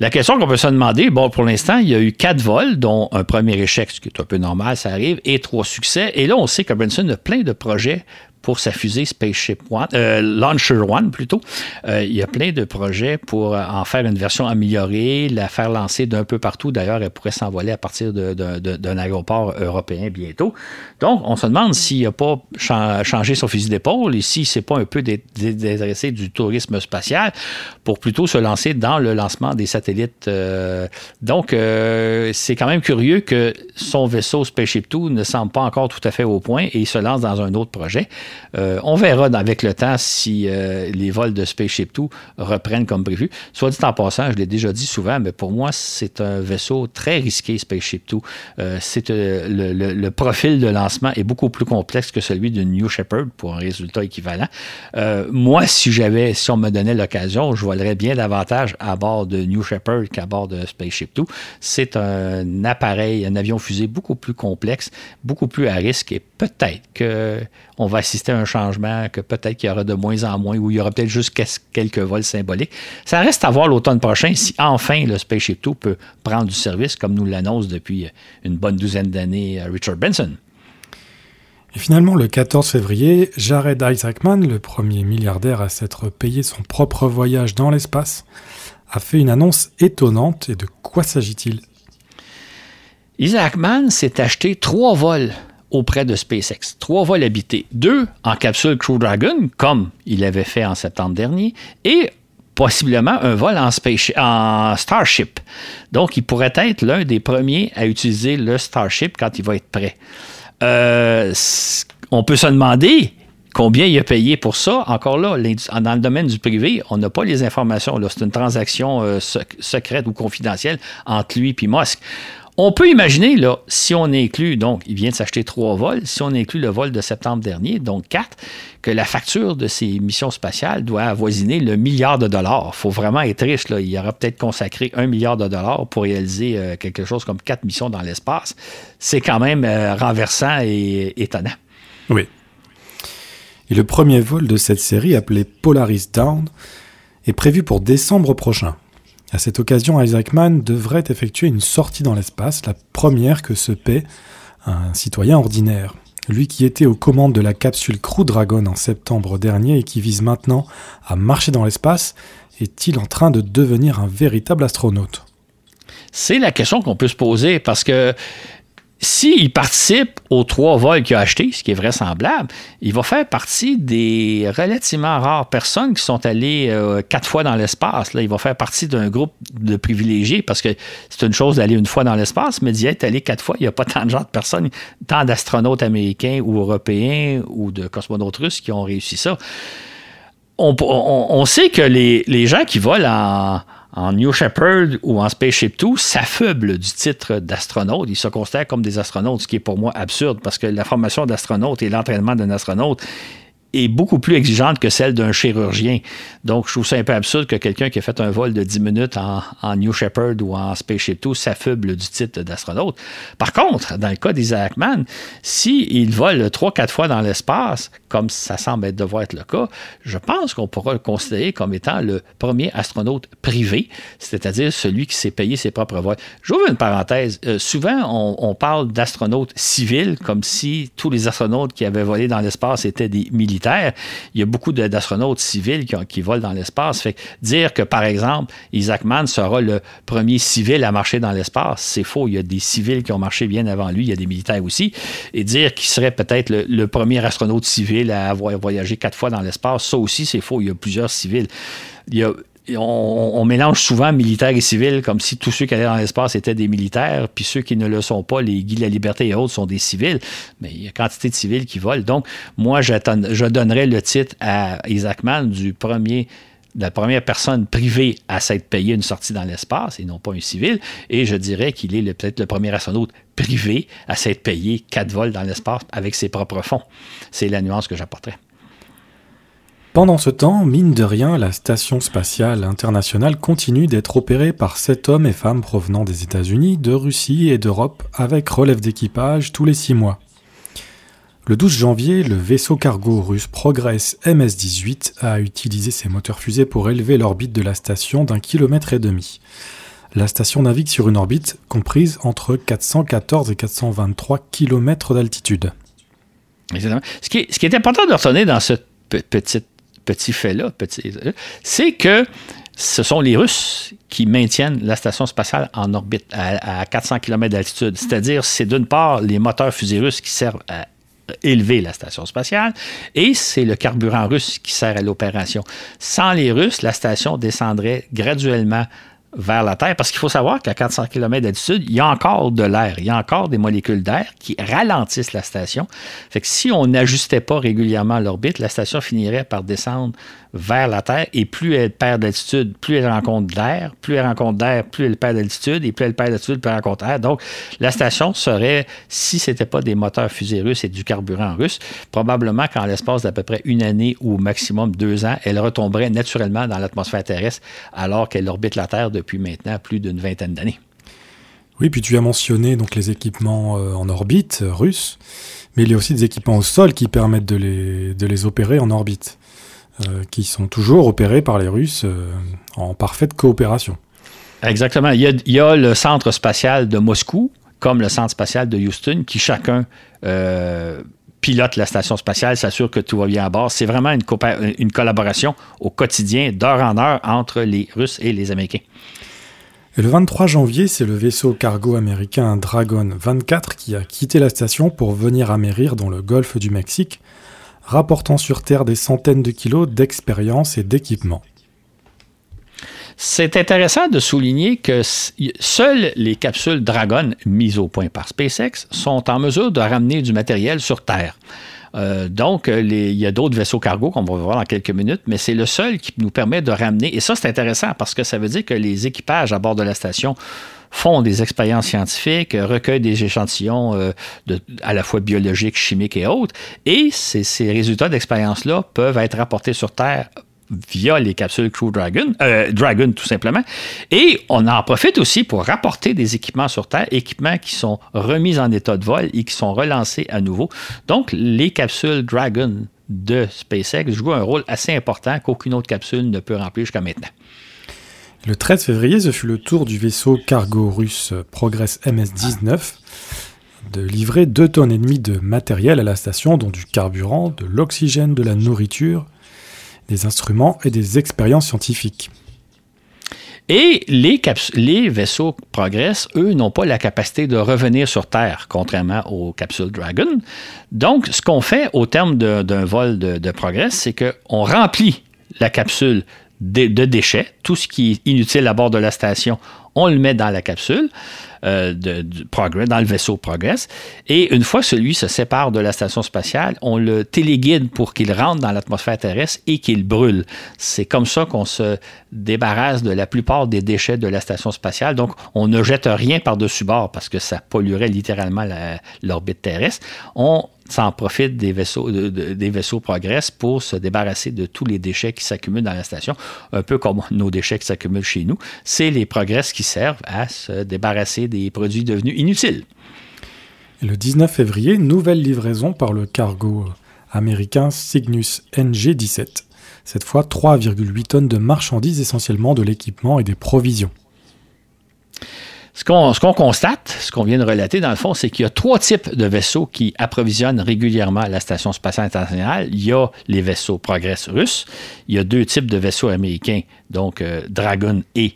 La question qu'on peut se demander, bon, pour l'instant, il y a eu quatre vols, dont un premier échec, ce qui est un peu normal, ça arrive, et trois succès. Et là, on sait que Branson a plein de projets pour sa fusée Spaceship One, euh, Launcher One plutôt. Euh, il y a plein de projets pour en faire une version améliorée, la faire lancer d'un peu partout. D'ailleurs, elle pourrait s'envoler à partir d'un aéroport européen bientôt. Donc, on se demande s'il n'a pas changé son fusil d'épaule et si c'est pas un peu désintéressé du tourisme spatial pour plutôt se lancer dans le lancement des satellites. donc, c'est quand même curieux que son vaisseau Spaceship Two ne semble pas encore tout à fait au point et il se lance dans un autre projet. Euh, on verra avec le temps si euh, les vols de Spaceship Two reprennent comme prévu. Soit dit en passant, je l'ai déjà dit souvent, mais pour moi, c'est un vaisseau très risqué, Spaceship Two. Euh, c'est le, profil de lancement est beaucoup plus complexe que celui de New Shepard pour un résultat équivalent. moi, si j'avais, si on me donnait l'occasion, je volerais bien davantage à bord de New Shepard qu'à bord de Spaceship Two. C'est un appareil, un avion fusée beaucoup plus complexe, beaucoup plus à risque et peut-être qu'on va assister à un changement, que peut-être qu'il y aura de moins en moins ou il y aura peut-être juste quelques vols symboliques. Ça reste à voir l'automne prochain si enfin le Spaceship Two peut prendre du service comme nous l'annonce depuis une bonne douzaine d'années euh, Richard Benson. Et finalement, le 14 février, Jared Isaacman, le premier milliardaire à s'être payé son propre voyage dans l'espace, a fait une annonce étonnante. Et de quoi s'agit-il? Isaac Mann s'est acheté trois vols auprès de SpaceX. Trois vols habités. Deux en capsule Crew Dragon, comme il avait fait en septembre dernier, et possiblement un vol en, Starship. Donc, il pourrait être l'un des premiers à utiliser le Starship quand il va être prêt. Euh, on peut se demander combien il a payé pour ça. Encore là, dans le domaine du privé, on n'a pas les informations. C'est une transaction euh, secrète ou confidentielle entre lui et Musk. On peut imaginer, là, si on inclut, donc, il vient de s'acheter trois vols, si on inclut le vol de septembre dernier, donc quatre, que la facture de ces missions spatiales doit avoisiner le milliard de dollars. Il faut vraiment être riche. Là. Il aura peut-être consacré un milliard de dollars pour réaliser euh, quelque chose comme quatre missions dans l'espace. C'est quand même euh, renversant et étonnant. Oui. Et le premier vol de cette série, appelé Polaris Down, est prévu pour décembre prochain. À cette occasion, Isaac Mann devrait effectuer une sortie dans l'espace, la première que se paie un citoyen ordinaire. Lui qui était aux commandes de la capsule Crew Dragon en septembre dernier et qui vise maintenant à marcher dans l'espace, est-il en train de devenir un véritable astronaute? C'est la question qu'on peut se poser parce que s'il participe aux trois vols qu'il a achetés, ce qui est vraisemblable, il va faire partie des relativement rares personnes qui sont allées euh, quatre fois dans l'espace. Il va faire partie d'un groupe de privilégiés parce que c'est une chose d'aller une fois dans l'espace, mais d'y être allé quatre fois, il n'y a pas tant de gens de personnes, tant d'astronautes américains ou européens ou de cosmonautes russes qui ont réussi ça. On, sait que les, les gens qui volent en en New Shepard ou en Spaceship Two s'affublent du titre d'astronaute. Ils se considèrent comme des astronautes, ce qui est pour moi absurde parce que la formation d'astronaute et l'entraînement d'un astronaute est beaucoup plus exigeante que celle d'un chirurgien. Donc, je trouve ça un peu absurde que quelqu'un qui a fait un vol de 10 minutes en, New Shepard ou en Spaceship Two s'affuble du titre d'astronaute. Par contre, dans le cas d'Isaac Mann, s'il vole 3-4 fois dans l'espace, comme ça semble devoir être le cas, je pense qu'on pourra le considérer comme étant le premier astronaute privé, c'est-à-dire celui qui s'est payé ses propres vols. J'ouvre une parenthèse. Euh, souvent, on, on parle d'astronautes civils comme si tous les astronautes qui avaient volé dans l'espace étaient des militaires il y a beaucoup d'astronautes civils qui, volent dans l'espace. Fait dire que, par exemple, Isaac Mann sera le premier civil à marcher dans l'espace, c'est faux. Il y a des civils qui ont marché bien avant lui, il y a des militaires aussi. Et dire qu'il serait peut-être le, premier astronaute civil à avoir voyagé quatre fois dans l'espace, ça aussi, c'est faux. Il y a plusieurs civils. Il y a on, mélange souvent militaires et civils comme si tous ceux qui allaient dans l'espace étaient des militaires, puis ceux qui ne le sont pas, les guides de la liberté et autres, sont des civils. Mais il y a quantité de civils qui volent. Donc, moi, je, donnerais le titre à Isaac Mann du premier la première personne privée à s'être payée une sortie dans l'espace et non pas un civil. Et je dirais qu'il est peut-être le premier astronaute privé à s'être payé quatre vols dans l'espace avec ses propres fonds. C'est la nuance que j'apporterais. Pendant ce temps, mine de rien, la station spatiale internationale continue d'être opérée par sept hommes et femmes provenant des États-Unis, de Russie et d'Europe, avec relève d'équipage tous les six mois. Le 12 janvier, le vaisseau cargo russe Progress MS-18 a utilisé ses moteurs fusées pour élever l'orbite de la station d'un kilomètre et demi. La station navigue sur une orbite comprise entre 414 et 423 km d'altitude. Ce qui, ce qui est important de retenir dans ce petit, petit fait-là, c'est que ce sont les Russes qui maintiennent la station spatiale en orbite à, 400 km d'altitude. C'est-à-dire, c'est d'une part les moteurs fusées russes qui servent à élever la station spatiale et c'est le carburant russe qui sert à l'opération. Sans les Russes, la station descendrait graduellement vers la Terre, parce qu'il faut savoir qu'à 400 km d'altitude, il y a encore de l'air, il y a encore des molécules d'air qui ralentissent la station. Fait si on n'ajustait pas régulièrement l'orbite, la station finirait par descendre vers la Terre et plus elle perd d'altitude, plus elle rencontre d'air, plus elle rencontre d'air, plus elle perd d'altitude et plus elle perd d'altitude, plus elle rencontre d'air. Donc, la station serait, si ce n'était pas des moteurs fusées russes et du carburant russe, probablement qu'en l'espace d'à peu près une année ou maximum deux ans, elle retomberait naturellement dans l'atmosphère terrestre alors qu'elle orbite la Terre depuis maintenant plus d'une vingtaine d'années. Oui, puis tu as mentionné donc les équipements euh, en orbite euh, russes, mais il y a aussi des équipements au sol qui permettent de les opérer en orbite. Euh, qui sont toujours opérés par les Russes euh, en parfaite coopération. Exactement. Il y, a, le centre spatial de Moscou, comme le centre spatial de Houston, qui chacun euh, pilote la station spatiale, s'assure que tout va bien à bord. C'est vraiment une, une collaboration au quotidien, d'heure en heure, entre les Russes et les Américains. Et le 23 janvier, c'est le vaisseau cargo américain Dragon 24 qui a quitté la station pour venir amérir dans le golfe du Mexique rapportant sur Terre des centaines de kilos d'expérience et d'équipement. C'est intéressant de souligner que seules les capsules Dragon mises au point par SpaceX sont en mesure de ramener du matériel sur Terre. Euh, donc, il y a d'autres vaisseaux cargo qu'on va voir dans quelques minutes, mais c'est le seul qui nous permet de ramener. Et ça, c'est intéressant parce que ça veut dire que les équipages à bord de la station font des expériences scientifiques, recueillent des échantillons euh, à la fois biologiques, chimiques et autres, et ces, résultats d'expérience-là peuvent être rapportés sur Terre via les capsules Crew Dragon, euh, Dragon tout simplement. Et on en profite aussi pour rapporter des équipements sur Terre, équipements qui sont remis en état de vol et qui sont relancés à nouveau. Donc, les capsules Dragon de SpaceX jouent un rôle assez important qu'aucune autre capsule ne peut remplir jusqu'à maintenant. Le 13 février, ce fut le tour du vaisseau cargo russe Progress MS-19 de livrer 2 tonnes et demie de matériel à la station, dont du carburant, de l'oxygène, de la nourriture, des instruments et des expériences scientifiques. Et les, les, vaisseaux Progress, eux, n'ont pas la capacité de revenir sur Terre, contrairement aux capsules Dragon. Donc, ce qu'on fait au terme d'un vol de, de Progress, c'est qu'on remplit la capsule de, déchets. Tout ce qui est inutile à bord de la station, on le met dans la capsule. Euh, de, Progress, dans le vaisseau Progress. Et une fois celui se sépare de la station spatiale, on le téléguide pour qu'il rentre dans l'atmosphère terrestre et qu'il brûle. C'est comme ça qu'on se débarrasse de la plupart des déchets de la station spatiale. Donc, on ne jette rien par-dessus bord parce que ça polluerait littéralement l'orbite terrestre. On s'en profite des vaisseaux, des vaisseaux Progress pour se débarrasser de tous les déchets qui s'accumulent dans la station, un peu comme nos déchets qui s'accumulent chez nous. C'est les Progress qui servent à se débarrasser des produits devenus inutiles. Le 19 février, nouvelle livraison par le cargo américain Cygnus NG-17. Cette fois, 3,8 tonnes de marchandises, essentiellement de l'équipement et des provisions. Ce qu'on constate, ce qu'on vient de relater dans le fond, c'est qu'il y a trois types de vaisseaux qui approvisionnent régulièrement la Station spatiale internationale. Il y a les vaisseaux Progress russes, il y a deux types de vaisseaux américains, donc euh, Dragon et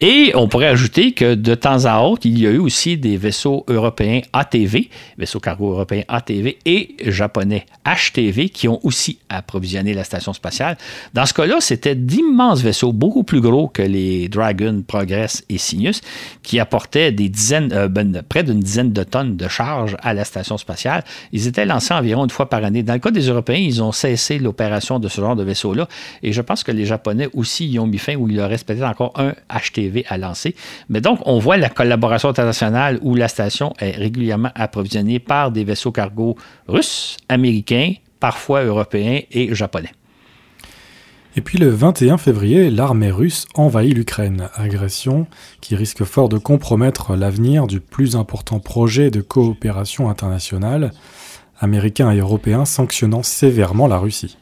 Et on pourrait ajouter que de temps à autre, il y a eu aussi des vaisseaux européens ATV, vaisseaux cargo européens ATV et japonais HTV qui ont aussi approvisionné la station spatiale. Dans ce cas-là, c'était d'immenses vaisseaux, beaucoup plus gros que les Dragon, Progress et Cygnus, qui apportaient des dizaines, euh, ben, près d'une dizaine de tonnes de charge à la station spatiale. Ils étaient lancés environ une fois par année. Dans le cas des Européens, ils ont cessé l'opération de ce genre de vaisseaux-là. Et je pense que les Japonais aussi y ont mis fin ou il leur reste peut-être encore un HTV à lancer. Mais donc, on voit la collaboration internationale où la station est régulièrement approvisionnée par des vaisseaux cargo russes, américains, parfois européens et japonais. Et puis le 21 février, l'armée russe envahit l'Ukraine, agression qui risque fort de compromettre l'avenir du plus important projet de coopération internationale, américain et européen sanctionnant sévèrement la Russie.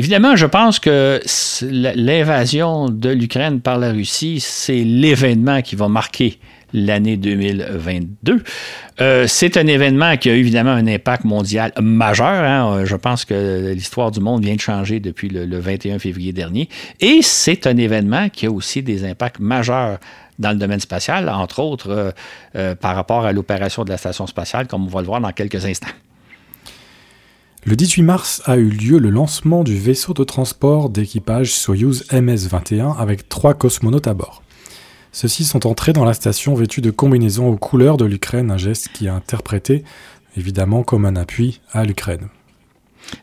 Évidemment, je pense que l'invasion de l'Ukraine par la Russie, c'est l'événement qui va marquer l'année 2022. Euh, c'est un événement qui a évidemment un impact mondial majeur. Hein. Je pense que l'histoire du monde vient de changer depuis le, 21 février dernier. Et c'est un événement qui a aussi des impacts majeurs dans le domaine spatial, entre autres euh, euh, par rapport à l'opération de la station spatiale, comme on va le voir dans quelques instants. Le 18 mars a eu lieu le lancement du vaisseau de transport d'équipage Soyuz MS-21 avec trois cosmonautes à bord. Ceux-ci sont entrés dans la station vêtus de combinaisons aux couleurs de l'Ukraine, un geste qui est interprété évidemment comme un appui à l'Ukraine.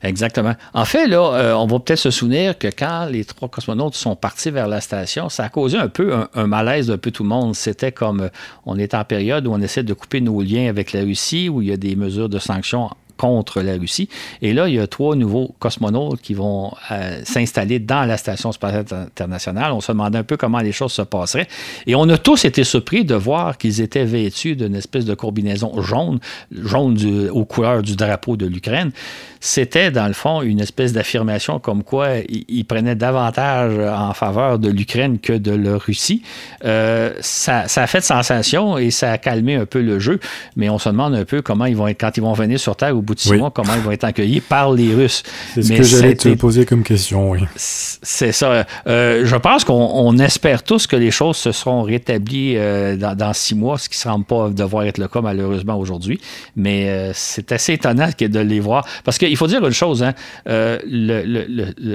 Exactement. En fait, là, euh, on va peut-être se souvenir que quand les trois cosmonautes sont partis vers la station, ça a causé un peu un, malaise d'un peu tout le monde. C'était comme euh, on est en période où on essaie de couper nos liens avec la Russie, où il y a des mesures de sanctions contre la Russie. Et là, il y a trois nouveaux cosmonautes qui vont euh, s'installer dans la Station spatiale internationale. On se demandait un peu comment les choses se passeraient. Et on a tous été surpris de voir qu'ils étaient vêtus d'une espèce de combinaison jaune, jaune aux couleurs du drapeau de l'Ukraine c'était dans le fond une espèce d'affirmation comme quoi ils, prenaient davantage en faveur de l'Ukraine que de la Russie. Euh, ça, a fait sensation et ça a calmé un peu le jeu, mais on se demande un peu comment ils vont être, quand ils vont venir sur Terre bout de six mois, comment ils vont être accueillis par les Russes. C'est ce que j'allais te poser comme question, oui. C'est ça. Euh, je pense qu'on espère tous que les choses se seront rétablies euh, dans, six mois, ce qui ne semble pas devoir être le cas malheureusement aujourd'hui, mais c'est assez étonnant de les voir parce que il faut dire une chose, hein, euh,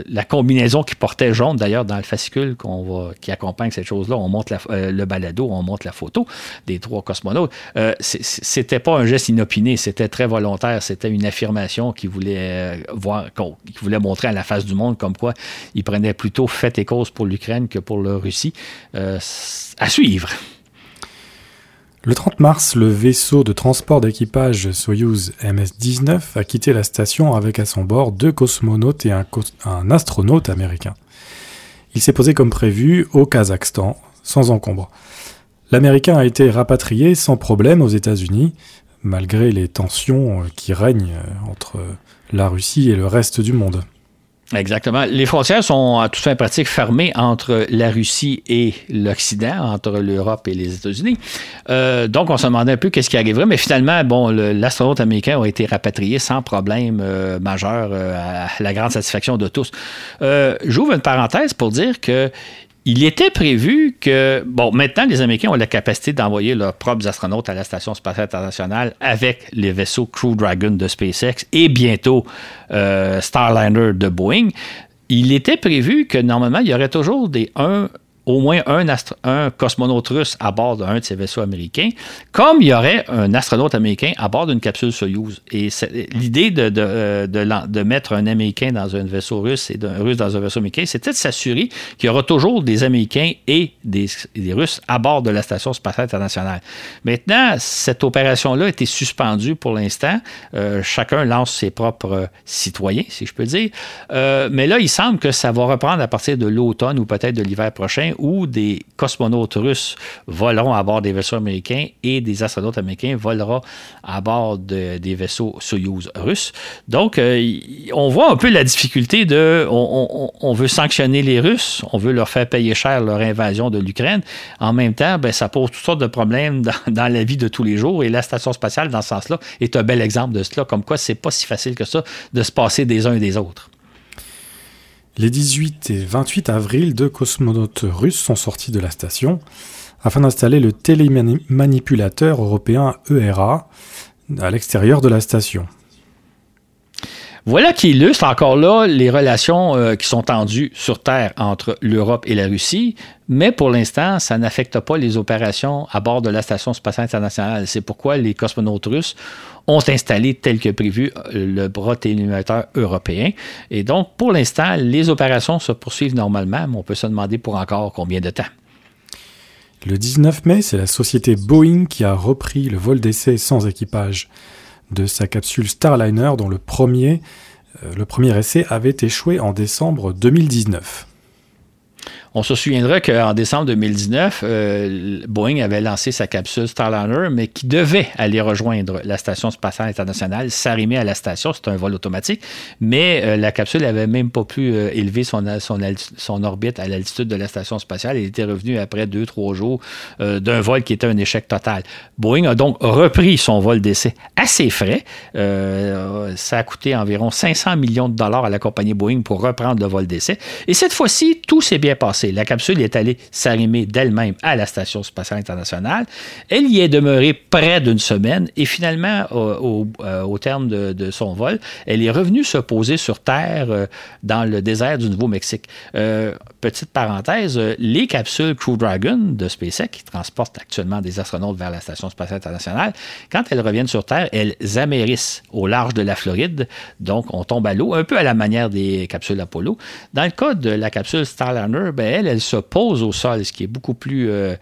la combinaison qui portait jaune, d'ailleurs, dans le fascicule qu'on va, qui accompagne cette chose-là, on montre euh, le balado, on montre la photo des trois cosmonautes. Euh, c'était pas un geste inopiné, c'était très volontaire, c'était une affirmation qui voulait voir, qui voulait montrer à la face du monde comme quoi il prenait plutôt fait et cause pour l'Ukraine que pour la Russie. à suivre. Le 30 mars, le vaisseau de transport d'équipage Soyuz MS-19 a quitté la station avec à son bord deux cosmonautes et un, astronaute américain. Il s'est posé comme prévu au Kazakhstan, sans encombre. L'Américain a été rapatrié sans problème aux États-Unis, malgré les tensions qui règnent entre la Russie et le reste du monde. Exactement. Les frontières sont à toute fin pratique fermées entre la Russie et l'Occident, entre l'Europe et les États-Unis. Euh, donc, on se demandait un peu qu'est-ce qui arriverait, mais finalement, bon, l'astronaute américain a été rapatrié sans problème euh, majeur, euh, à la grande satisfaction de tous. J'ouvre une parenthèse pour dire que il était prévu que, bon, maintenant, les Américains ont la capacité d'envoyer leurs propres astronautes à la Station spatiale internationale avec les vaisseaux Crew Dragon de SpaceX et bientôt euh, Starliner de Boeing. Il était prévu que normalement, il y aurait toujours des 1 au moins un, cosmonaute russe à bord d'un de ces vaisseaux américains, comme il y aurait un astronaute américain à bord d'une capsule Soyuz. Et l'idée de, de, de, mettre un Américain dans un vaisseau russe et un Russe dans un vaisseau américain, c'était de s'assurer qu'il y aura toujours des Américains et des, des, Russes à bord de la Station spatiale internationale. Maintenant, cette opération-là a été suspendue pour l'instant. Euh, chacun lance ses propres citoyens, si je peux dire. Euh, mais là, il semble que ça va reprendre à partir de l'automne ou peut-être de l'hiver prochain où des cosmonautes russes voleront à bord des vaisseaux américains et des astronautes américains voleront à bord des vaisseaux Soyuz russes. Donc, euh, on voit un peu la difficulté de... On, veut sanctionner les Russes, on veut leur faire payer cher leur invasion de l'Ukraine. En même temps, ben, ça pose toutes sortes de problèmes dans, dans, la vie de tous les jours et la station spatiale, dans ce sens-là, est un bel exemple de cela, comme quoi c'est pas si facile que ça de se passer des uns et des autres. Les 18 et 28 avril, deux cosmonautes russes sont sortis de la station afin d'installer le télémanipulateur européen ERA à l'extérieur de la station. Voilà qui illustre encore là les relations euh, qui sont tendues sur Terre entre l'Europe et la Russie, mais pour l'instant, ça n'affecte pas les opérations à bord de la Station spatiale internationale. C'est pourquoi les cosmonautes russes ont installé tel que prévu euh, le bras européen. Et donc, pour l'instant, les opérations se poursuivent normalement, mais on peut se demander pour encore combien de temps. Le 19 mai, c'est la société Boeing qui a repris le vol d'essai sans équipage de sa capsule Starliner dont le premier, euh, le premier essai avait échoué en décembre 2019. On se souviendra qu'en décembre 2019, euh, Boeing avait lancé sa capsule Starliner, mais qui devait aller rejoindre la Station spatiale internationale, s'arrimer à la station. C'est un vol automatique, mais euh, la capsule n'avait même pas pu euh, élever son, son, orbite à l'altitude de la Station spatiale. Il était revenu après deux, trois jours d'un vol qui était un échec total. Boeing a donc repris son vol d'essai à ses frais. ça a coûté environ 500 millions de dollars à la compagnie Boeing pour reprendre le vol d'essai. Et cette fois-ci, tout s'est bien passé. La capsule est allée s'arrimer d'elle-même à la Station spatiale internationale. Elle y est demeurée près d'une semaine et finalement, au, euh, terme de, son vol, elle est revenue se poser sur Terre euh, dans le désert du Nouveau-Mexique. Euh, petite parenthèse, les capsules Crew Dragon de SpaceX, qui transportent actuellement des astronautes vers la Station spatiale internationale, quand elles reviennent sur Terre, elles amérissent au large de la Floride. Donc, on tombe à l'eau, un peu à la manière des capsules Apollo. Dans le cas de la capsule Starliner, ben, elle, se pose au sol, ce qui est beaucoup plus euh,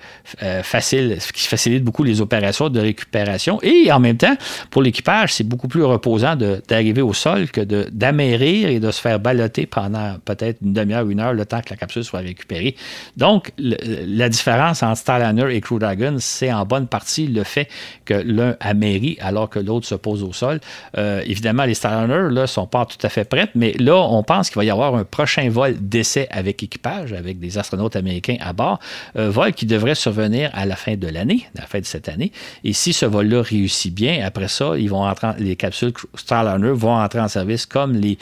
euh, facile, ce qui facilite beaucoup les opérations de récupération. Et en même temps, pour l'équipage, c'est beaucoup plus reposant d'arriver au sol que d'amérir et de se faire balloter pendant peut-être une demi-heure, une heure, le temps que la capsule soit récupérée. Donc, la différence entre Starliner et Crew Dragon, c'est en bonne partie le fait que l'un amérit alors que l'autre se pose au sol. Euh, évidemment, les Starliner ne sont pas tout à fait prêtes, mais là, on pense qu'il va y avoir un prochain vol d'essai avec équipage, avec des astronautes américains à bord, euh, vol qui devrait survenir à la fin de l'année, à la fin de cette année. Et si ce vol-là réussit bien, après ça, ils vont entrer, les capsules Starliner vont entrer en service comme les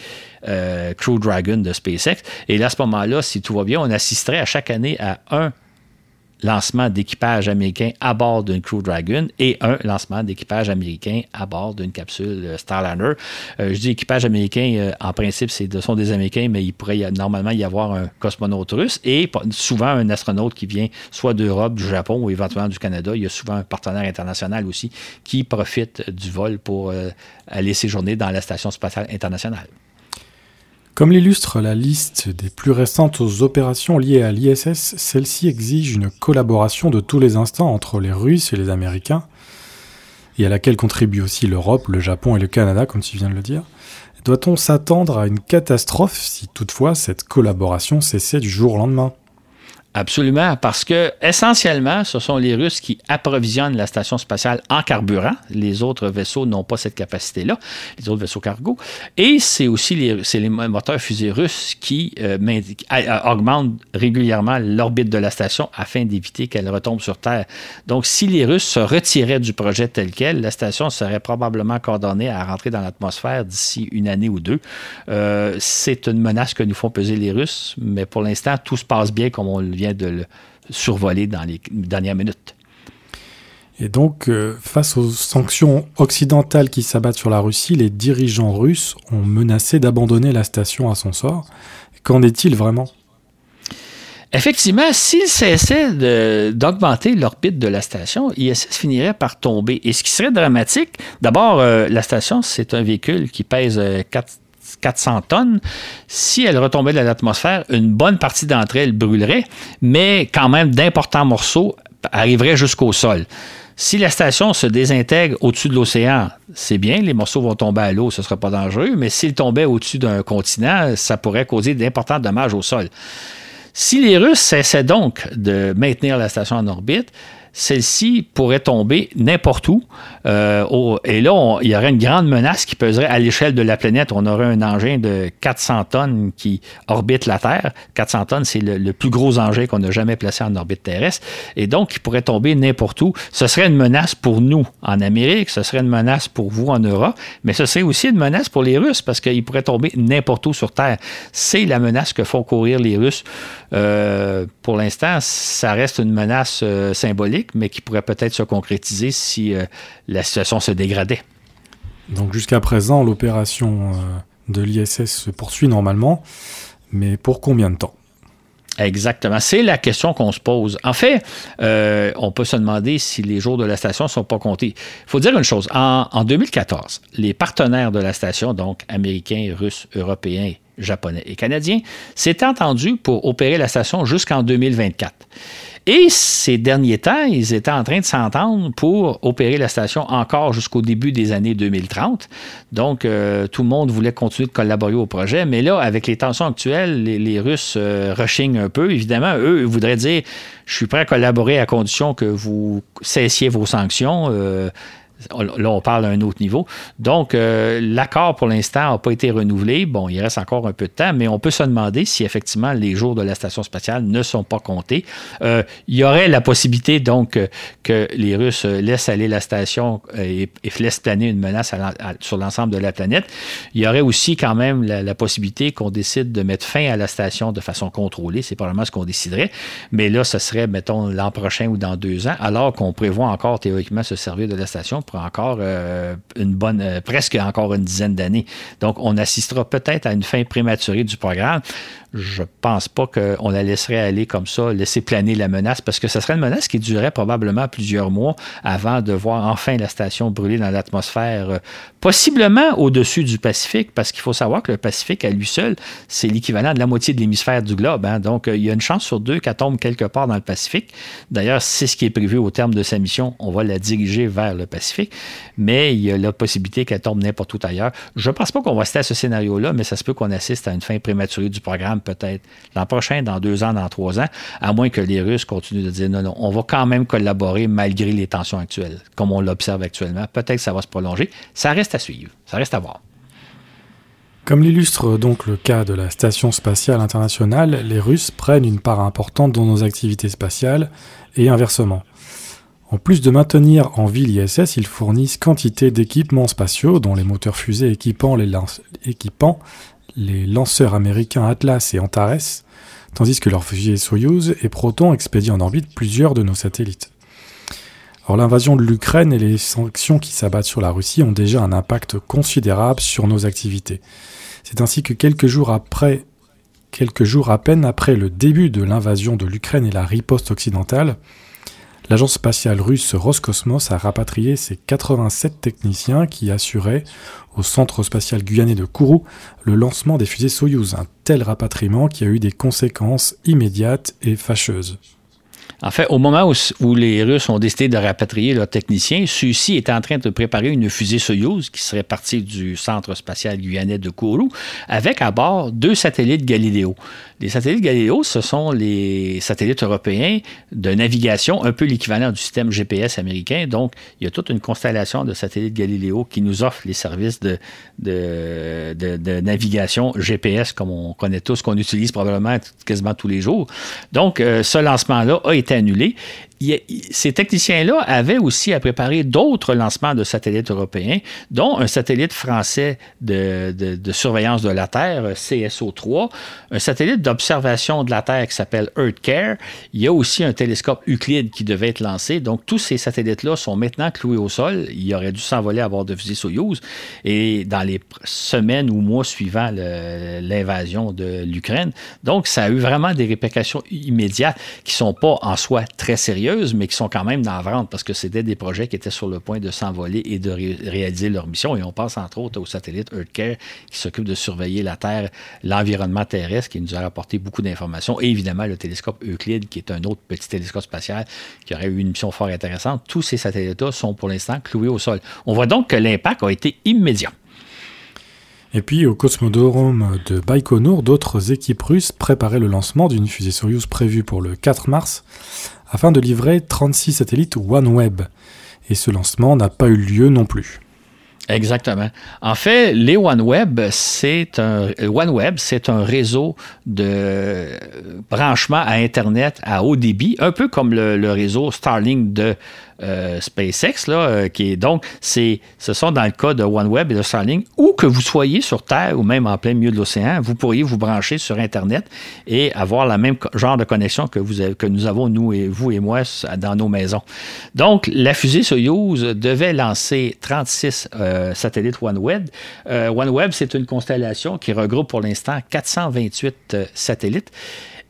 euh, Crew Dragon de SpaceX. Et là, à ce moment-là, si tout va bien, on assisterait à chaque année à un lancement d'équipage américain à bord d'une Crew Dragon et un lancement d'équipage américain à bord d'une capsule euh, Starliner. Euh, je dis équipage américain, euh, en principe, ce sont des Américains, mais il pourrait normalement y avoir un cosmonaute russe et souvent un astronaute qui vient soit d'Europe, du Japon ou éventuellement du Canada. Il y a souvent un partenaire international aussi qui profite du vol pour aller séjourner dans la Station spatiale internationale. Comme l'illustre la liste des plus récentes opérations liées à l'ISS, celle-ci exige une collaboration de tous les instants entre les Russes et les Américains, et à laquelle contribuent aussi l'Europe, le Japon et le Canada, comme tu viens de le dire. Doit-on s'attendre à une catastrophe si toutefois cette collaboration cessait du jour au lendemain? Absolument, parce que essentiellement, ce sont les Russes qui approvisionnent la station spatiale en carburant. Les autres vaisseaux n'ont pas cette capacité-là, les autres vaisseaux cargo. Et c'est aussi les, les moteurs fusées russes qui euh, augmentent régulièrement l'orbite de la station afin d'éviter qu'elle retombe sur Terre. Donc, si les Russes se retiraient du projet tel quel, la station serait probablement coordonnée à rentrer dans l'atmosphère d'ici une année ou deux. Euh, c'est une menace que nous font peser les Russes, mais pour l'instant, tout se passe bien comme on le vient de le survoler dans les dernières minutes. Et donc, euh, face aux sanctions occidentales qui s'abattent sur la Russie, les dirigeants russes ont menacé d'abandonner la station à son sort. Qu'en est-il vraiment? Effectivement, s'ils cessaient d'augmenter l'orbite de la station, ISS finirait par tomber. Et ce qui serait dramatique, d'abord, euh, la station, c'est un véhicule qui pèse 4 euh, 400 tonnes. Si elle retombait dans l'atmosphère, une bonne partie d'entre elles brûlerait, mais quand même d'importants morceaux arriveraient jusqu'au sol. Si la station se désintègre au-dessus de l'océan, c'est bien, les morceaux vont tomber à l'eau, ce ne sera pas dangereux, mais s'ils tombaient au-dessus d'un continent, ça pourrait causer d'importants dommages au sol. Si les Russes cessaient donc de maintenir la station en orbite, celle-ci pourrait tomber n'importe où. Euh, et là, il y aurait une grande menace qui peserait à l'échelle de la planète. On aurait un engin de 400 tonnes qui orbite la Terre. 400 tonnes, c'est le, plus gros engin qu'on a jamais placé en orbite terrestre. Et donc, il pourrait tomber n'importe où. Ce serait une menace pour nous en Amérique, ce serait une menace pour vous en Europe, mais ce serait aussi une menace pour les Russes parce qu'il pourrait tomber n'importe où sur Terre. C'est la menace que font courir les Russes. Euh, pour l'instant, ça reste une menace euh, symbolique mais qui pourrait peut-être se concrétiser si euh, la situation se dégradait. Donc jusqu'à présent, l'opération euh, de l'ISS se poursuit normalement, mais pour combien de temps? Exactement. C'est la question qu'on se pose. En fait, euh, on peut se demander si les jours de la station ne sont pas comptés. Il faut dire une chose. En, en, 2014, les partenaires de la station, donc américains, russes, européens japonais et canadiens, s'étaient entendus pour opérer la station jusqu'en 2024. Et ces derniers temps, ils étaient en train de s'entendre pour opérer la station encore jusqu'au début des années 2030. Donc, euh, tout le monde voulait continuer de collaborer au projet. Mais là, avec les tensions actuelles, les, Russes euh, rushing un peu. Évidemment, eux voudraient dire, je suis prêt à collaborer à condition que vous cessiez vos sanctions. Euh, Là, on parle à un autre niveau. Donc, euh, l'accord pour l'instant n'a pas été renouvelé. Bon, il reste encore un peu de temps, mais on peut se demander si effectivement les jours de la station spatiale ne sont pas comptés. Euh, il y aurait la possibilité donc que les Russes laissent aller la station euh, et, laissent planer une menace sur l'ensemble de la planète. Il y aurait aussi quand même la, possibilité qu'on décide de mettre fin à la station de façon contrôlée. C'est probablement ce qu'on déciderait. Mais là, ce serait, mettons, l'an prochain ou dans deux ans, alors qu'on prévoit encore théoriquement se servir de la station encore euh, une bonne, euh, presque encore une dizaine d'années. Donc, on assistera peut-être à une fin prématurée du programme je pense pas qu'on la laisserait aller comme ça, laisser planer la menace, parce que ce serait une menace qui durerait probablement plusieurs mois avant de voir enfin la station brûler dans l'atmosphère, euh, possiblement au-dessus du Pacifique, parce qu'il faut savoir que le Pacifique, à lui seul, c'est l'équivalent de la moitié de l'hémisphère du globe. Hein. Donc, euh, il y a une chance sur deux qu'elle tombe quelque part dans le Pacifique. D'ailleurs, c'est ce qui est prévu au terme de sa mission. On va la diriger vers le Pacifique, mais il y a la possibilité qu'elle tombe n'importe où ailleurs. Je ne pense pas qu'on va rester à ce scénario-là, mais ça se peut qu'on assiste à une fin prématurée du programme peut-être l'an prochain, dans deux ans, dans trois ans, à moins que les Russes continuent de dire non, non, on va quand même collaborer malgré les tensions actuelles, comme on l'observe actuellement. Peut-être que ça va se prolonger. Ça reste à suivre. Ça reste à voir. Comme l'illustre donc le cas de la Station spatiale internationale, les Russes prennent une part importante dans nos activités spatiales et inversement. En plus de maintenir en vie l'ISS, ils fournissent quantité d'équipements spatiaux, dont les moteurs fusées équipant les, équipant les lanceurs américains Atlas et Antares, tandis que leurs fusées Soyuz et Proton expédient en orbite plusieurs de nos satellites. Or, l'invasion de l'Ukraine et les sanctions qui s'abattent sur la Russie ont déjà un impact considérable sur nos activités. C'est ainsi que quelques jours après, quelques jours à peine après le début de l'invasion de l'Ukraine et la riposte occidentale, l'agence spatiale russe Roscosmos a rapatrié ses 87 techniciens qui assuraient au centre spatial guyanais de Kourou le lancement des fusées Soyouz, un tel rapatriement qui a eu des conséquences immédiates et fâcheuses. En fait, au moment où, les Russes ont décidé de rapatrier leurs techniciens, ceux-ci étaient en train de préparer une fusée Soyouz qui serait partie du centre spatial guyanais de Kourou avec à bord deux satellites Galileo. Les satellites Galileo, ce sont les satellites européens de navigation, un peu l'équivalent du système GPS américain. Donc, il y a toute une constellation de satellites Galileo qui nous offrent les services de, de, navigation GPS, comme on connaît tous, qu'on utilise probablement quasiment tous les jours. Donc, euh, ce lancement-là a été annulé ces techniciens-là avaient aussi à préparer d'autres lancements de satellites européens, dont un satellite français de, surveillance de la Terre, CSO-3, un satellite d'observation de la Terre qui s'appelle EarthCare. Il y a aussi un télescope Euclide qui devait être lancé. Donc, tous ces satellites-là sont maintenant cloués au sol. Il aurait dû s'envoler à bord de fusée Soyuz. Et dans les semaines ou mois suivant l'invasion de l'Ukraine, donc, ça a eu vraiment des répercussions immédiates qui ne sont pas en soi très sérieuses mais qui sont quand même dans la vente parce que c'était des projets qui étaient sur le point de s'envoler et de réaliser leur mission. Et on pense entre autres au satellite EarthCare qui s'occupe de surveiller la Terre, l'environnement terrestre, qui nous a rapporté beaucoup d'informations. Et évidemment, le télescope Euclide, qui est un autre petit télescope spatial qui aurait eu une mission fort intéressante. Tous ces satellites-là sont pour l'instant cloués au sol. On voit donc que l'impact a été immédiat. Et puis au Cosmodrome de Baïkonour, d'autres équipes russes préparaient le lancement d'une fusée Soyuz prévue pour le 4 mars afin de livrer 36 satellites OneWeb. Et ce lancement n'a pas eu lieu non plus. Exactement. En fait, les OneWeb, c'est un OneWeb, c'est un réseau de branchement à Internet à haut débit, un peu comme le réseau Starlink de euh, SpaceX, là, euh, qui est donc, c'est, ce sont dans le cas de OneWeb et de Starlink, où que vous soyez sur Terre ou même en plein milieu de l'océan, vous pourriez vous brancher sur Internet et avoir la même genre de connexion que, vous que nous avons, nous et vous et moi, dans nos maisons. Donc, la fusée Soyuz devait lancer 36 euh, satellites OneWeb. OneWeb, c'est une constellation qui regroupe pour l'instant 428 satellites.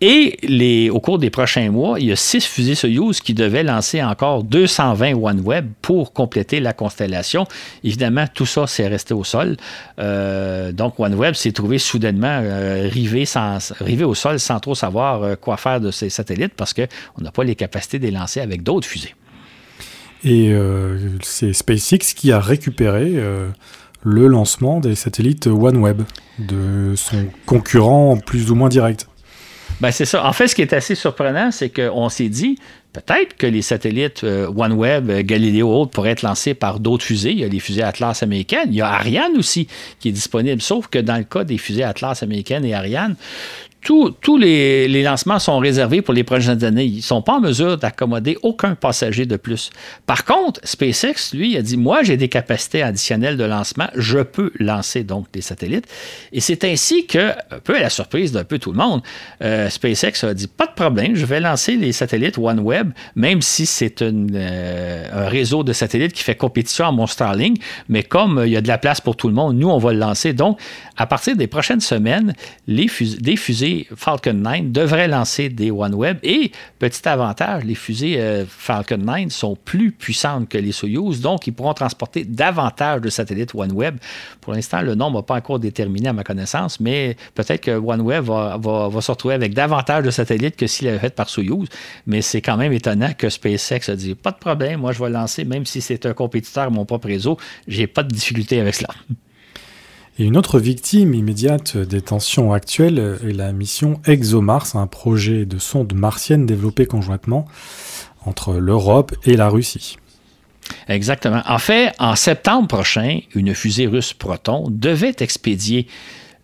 Et au cours des prochains mois, il y a six fusées Soyuz qui devaient lancer encore 200 220 OneWeb pour compléter la constellation. Évidemment, tout ça, c'est resté au sol. Euh, donc, OneWeb s'est trouvé soudainement euh, rivé, au sol sans trop savoir quoi faire de ces satellites parce qu'on n'a pas les capacités de les lancer avec d'autres fusées. Et c'est SpaceX qui a récupéré le lancement des satellites OneWeb, de son concurrent plus ou moins direct. Ben c'est ça. En fait, ce qui est assez surprenant, c'est qu'on s'est dit, peut-être que les satellites euh, OneWeb, euh, Galileo autres pourraient être lancés par d'autres fusées. Il y a les fusées Atlas américaines. Il y a Ariane aussi qui est disponible. Sauf que dans le cas des fusées Atlas américaines et Ariane, tous les, lancements sont réservés pour les prochaines années. Ils ne sont pas en mesure d'accommoder aucun passager de plus. Par contre, SpaceX, lui, a dit, moi, j'ai des capacités additionnelles de lancement, je peux lancer donc des satellites. Et c'est ainsi que, un peu à la surprise d'un peu tout le monde, euh, SpaceX a dit, pas de problème, je vais lancer les satellites OneWeb, même si c'est euh, un réseau de satellites qui fait compétition à mon Starlink, mais comme euh, il y a de la place pour tout le monde, nous, on va le lancer. Donc, à partir des prochaines semaines, les des fusées Falcon 9 devraient lancer des OneWeb. Et, petit avantage, les fusées euh, Falcon 9 sont plus puissantes que les Soyuz, donc ils pourront transporter davantage de satellites OneWeb. Pour l'instant, le nombre n'est pas encore déterminé à ma connaissance, mais peut-être que OneWeb va, se retrouver avec davantage de satellites que s'il avait fait par Soyuz. Mais c'est quand même étonnant que SpaceX a dit pas de problème, moi je vais lancer, même si c'est un compétiteur à mon propre réseau, j'ai pas de difficulté avec cela. Et une autre victime immédiate des tensions actuelles est la mission ExoMars, un projet de sonde martienne développé conjointement entre l'Europe et la Russie. Exactement. En fait, en septembre prochain, une fusée russe Proton devait expédier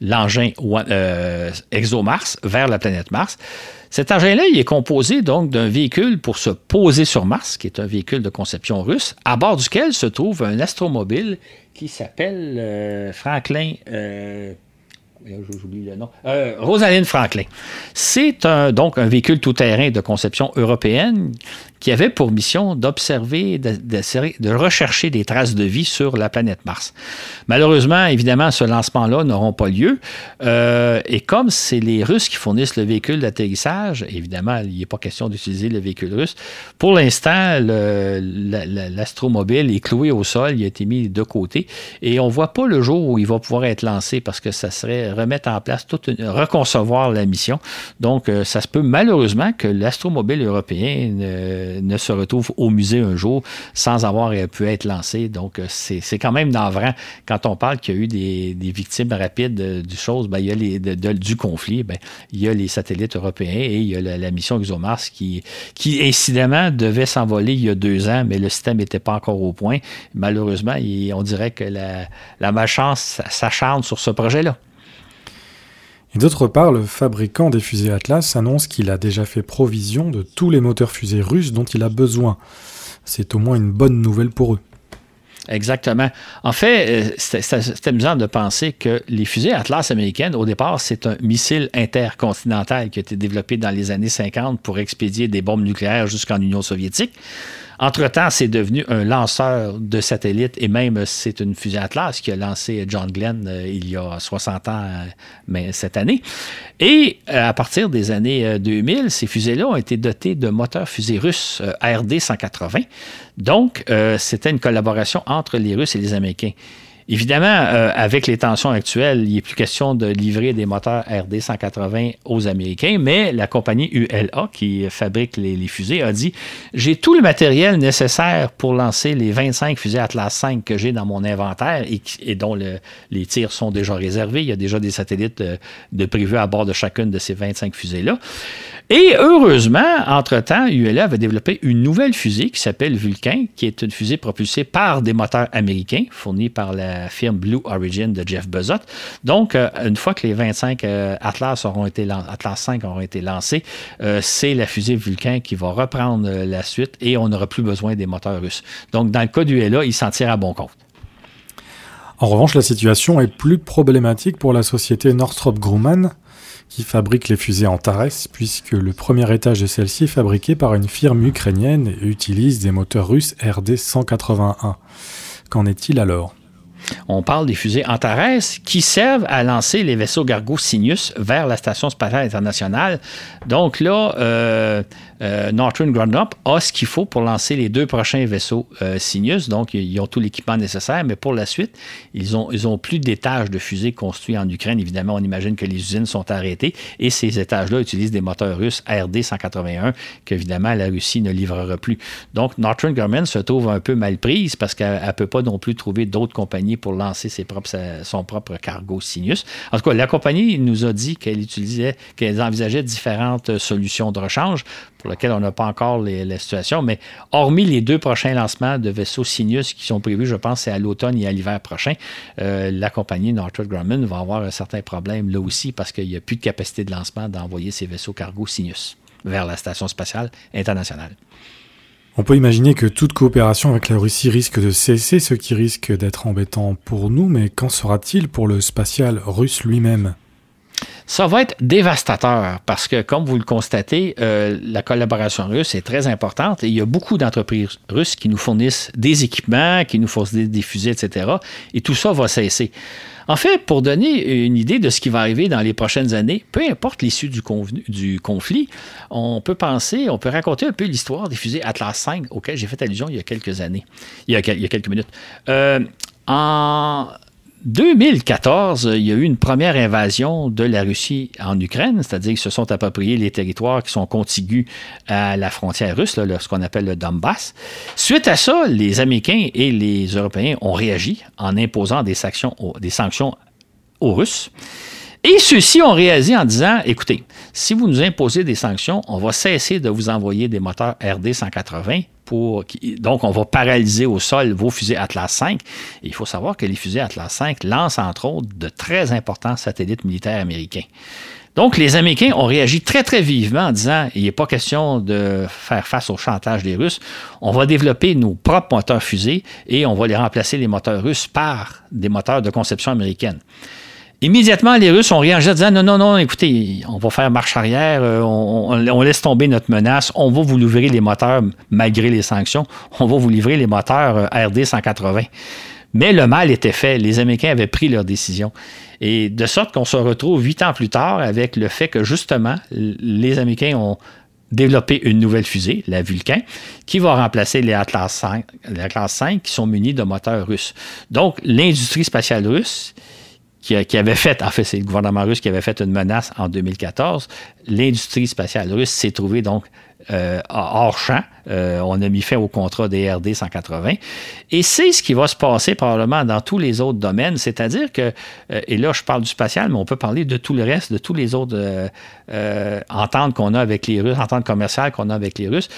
l'engin euh, ExoMars vers la planète Mars. Cet engin-là, il est composé donc d'un véhicule pour se poser sur Mars, qui est un véhicule de conception russe, à bord duquel se trouve un astromobile qui s'appelle euh, Franklin. Euh, j'oublie. Euh, Rosaline Franklin. C'est donc un véhicule tout-terrain de conception européenne qui avait pour mission d'observer, de, de, rechercher des traces de vie sur la planète Mars. Malheureusement, évidemment, ce lancement-là n'auront pas lieu. Euh, et comme c'est les Russes qui fournissent le véhicule d'atterrissage, évidemment, il n'est pas question d'utiliser le véhicule russe. Pour l'instant, l'astromobile est cloué au sol, il a été mis de côté, et on ne voit pas le jour où il va pouvoir être lancé parce que ça serait remettre en place, toute reconcevoir la mission. Donc, euh, ça se peut malheureusement que l'astromobile européen ne se retrouve au musée un jour sans avoir euh, pu être lancé. Donc, euh, c'est quand même navrant quand on parle qu'il y a eu des, victimes rapides du chose. Ben, il y a les, du conflit. Ben, il y a les satellites européens et il y a la, mission ExoMars qui, qui incidemment devait s'envoler il y a deux ans, mais le système n'était pas encore au point. Malheureusement, on dirait que la, la malchance s'acharne sur ce projet-là. Et d'autre part, le fabricant des fusées Atlas annonce qu'il a déjà fait provision de tous les moteurs fusées russes dont il a besoin. C'est au moins une bonne nouvelle pour eux. Exactement. En fait, euh, c'est amusant de penser que les fusées Atlas américaines, au départ, c'est un missile intercontinental qui a été développé dans les années 50 pour expédier des bombes nucléaires jusqu'en Union soviétique. Entre-temps, c'est devenu un lanceur de satellites et même c'est une fusée Atlas qui a lancé John Glenn euh, il y a 60 ans euh, mais cette année. Et euh, à partir des années 2000, ces fusées-là ont été dotées de moteurs fusées russes RD-180. Donc, c'était une collaboration entre les Russes et les Américains. Évidemment, euh, avec les tensions actuelles, il n'est plus question de livrer des moteurs RD 180 aux Américains, mais la compagnie ULA, qui fabrique les, fusées, a dit J'ai tout le matériel nécessaire pour lancer les 25 fusées Atlas 5 que j'ai dans mon inventaire et, dont les tirs sont déjà réservés. Il y a déjà des satellites de, de prévus à bord de chacune de ces 25 fusées-là. Et heureusement, entre-temps, ULA avait développé une nouvelle fusée qui s'appelle Vulcan, qui est une fusée propulsée par des moteurs américains fournis par la firme Blue Origin de Jeff Bezos. Donc, euh, une fois que les 25 euh, Atlas, auront été Atlas 5 auront été lancés, euh, c'est la fusée Vulcan qui va reprendre la suite et on n'aura plus besoin des moteurs russes. Donc, dans le cas d'ULA, il s'en tire à bon compte. En revanche, la situation est plus problématique pour la société Northrop Grumman, qui fabrique les fusées Antares, puisque le premier étage de celle-ci est fabriqué par une firme ukrainienne et utilise des moteurs russes RD-181. Qu'en est-il alors? On parle des fusées Antares qui servent à lancer les vaisseaux Gargo Cygnus vers la Station spatiale internationale. Donc là, euh, euh, Northrop Grumman a ce qu'il faut pour lancer les deux prochains vaisseaux euh, Cygnus. Donc, ils ont tout l'équipement nécessaire, mais pour la suite, ils ont, ils plus d'étages de fusées construits en Ukraine. Évidemment, on imagine que les usines sont arrêtées et ces étages-là utilisent des moteurs russes RD-181 qu'évidemment la Russie ne livrera plus. Donc, Northrop Grumman se trouve un peu mal prise parce qu'elle ne peut pas non plus trouver d'autres compagnies pour lancer ses propres, son propre cargo Cygnus. En tout cas, la compagnie nous a dit qu'elle utilisait, qu'elle envisageait différentes solutions de rechange pour lesquelles on n'a pas encore la situation, mais hormis les deux prochains lancements de vaisseaux Cygnus qui sont prévus, je pense, c'est à l'automne et à l'hiver prochain, euh, la compagnie Northrop Grumman va avoir un certain problème là aussi parce qu'il n'y a plus de capacité de lancement d'envoyer ces vaisseaux cargo Cygnus vers la Station spatiale internationale. On peut imaginer que toute coopération avec la Russie risque de cesser, ce qui risque d'être embêtant pour nous, mais qu'en sera-t-il pour le spatial russe lui-même? Ça va être dévastateur parce que, comme vous le constatez, euh, la collaboration russe est très importante et il y a beaucoup d'entreprises russes qui nous fournissent des équipements, qui nous fournissent des fusées, etc. Et tout ça va cesser. En fait, pour donner une idée de ce qui va arriver dans les prochaines années, peu importe l'issue du, conflit, on peut penser, on peut raconter un peu l'histoire des fusées Atlas V auxquelles j'ai fait allusion il y a quelques années, il y a, quelques minutes. Euh, en 2014, il y a eu une première invasion de la Russie en Ukraine, c'est-à-dire qu'ils se sont appropriés les territoires qui sont contigus à la frontière russe, ce qu'on appelle le Donbass. Suite à ça, les Américains et les Européens ont réagi en imposant des sanctions, des sanctions aux Russes. Et ceux-ci ont réagi en disant, écoutez, si vous nous imposez des sanctions, on va cesser de vous envoyer des moteurs RD 180 pour, donc, on va paralyser au sol vos fusées Atlas 5. il faut savoir que les fusées Atlas 5 lancent, entre autres, de très importants satellites militaires américains. Donc, les Américains ont réagi très, très vivement en disant il n'est pas question de faire face au chantage des Russes. On va développer nos propres moteurs fusées et on va les remplacer, les moteurs russes, par des moteurs de conception américaine. Immédiatement, les Russes ont réagi en disant non, non, non, écoutez, on va faire marche arrière, euh, on, laisse tomber notre menace, on va vous livrer les moteurs malgré les sanctions, on va vous livrer les moteurs euh, RD 180. Mais le mal était fait. Les Américains avaient pris leur décision. Et de sorte qu'on se retrouve huit ans plus tard avec le fait que justement, les Américains ont développé une nouvelle fusée, la Vulcan, qui va remplacer les Atlas 5, les Atlas 5 qui sont munis de moteurs russes. Donc, l'industrie spatiale russe qui, avait fait, en fait, c'est le gouvernement russe qui avait fait une menace en 2014. L'industrie spatiale russe s'est trouvée donc euh, hors champ. Euh, on a mis fin au contrat des RD 180. Et c'est ce qui va se passer probablement dans tous les autres domaines. C'est-à-dire que, euh, et là, je parle du spatial, mais on peut parler de tout le reste, de tous les autres ententes qu'on a avec les Russes, ententes commerciales qu'on a avec les Russes.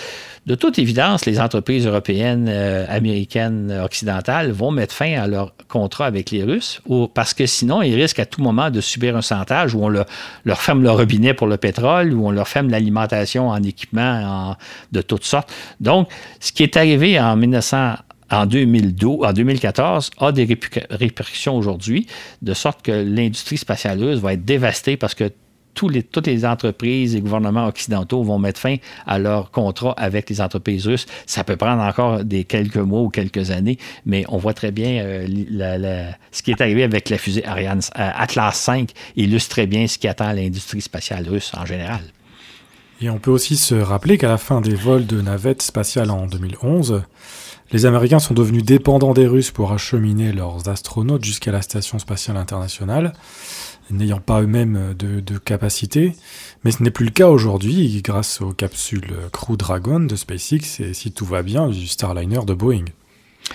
De toute évidence, les entreprises européennes, américaines, occidentales vont mettre fin à leur contrat avec les Russes ou, parce que sinon, ils risquent à tout moment de subir un chantage où on leur ferme le robinet pour le pétrole, où on leur ferme l'alimentation en équipement de toutes sortes. Donc, ce qui est arrivé en 1900 en 2012, en 2014 a des répercussions aujourd'hui, de sorte que l'industrie spatiale russe va être dévastée parce que toutes les entreprises et gouvernements occidentaux vont mettre fin à leur contrat avec les entreprises russes. Ça peut prendre encore quelques mois ou quelques années, mais on voit très bien euh, ce qui est arrivé avec la fusée Ariane euh, Atlas 5 illustre très bien ce qui attend l'industrie spatiale russe en général. Et on peut aussi se rappeler qu'à la fin des vols de navettes spatiales en 2011, les Américains sont devenus dépendants des Russes pour acheminer leurs astronautes jusqu'à la Station spatiale internationale, n'ayant pas eux-mêmes de, de, capacité. Mais ce n'est plus le cas aujourd'hui grâce aux capsules Crew Dragon de SpaceX et si tout va bien du Starliner de Boeing.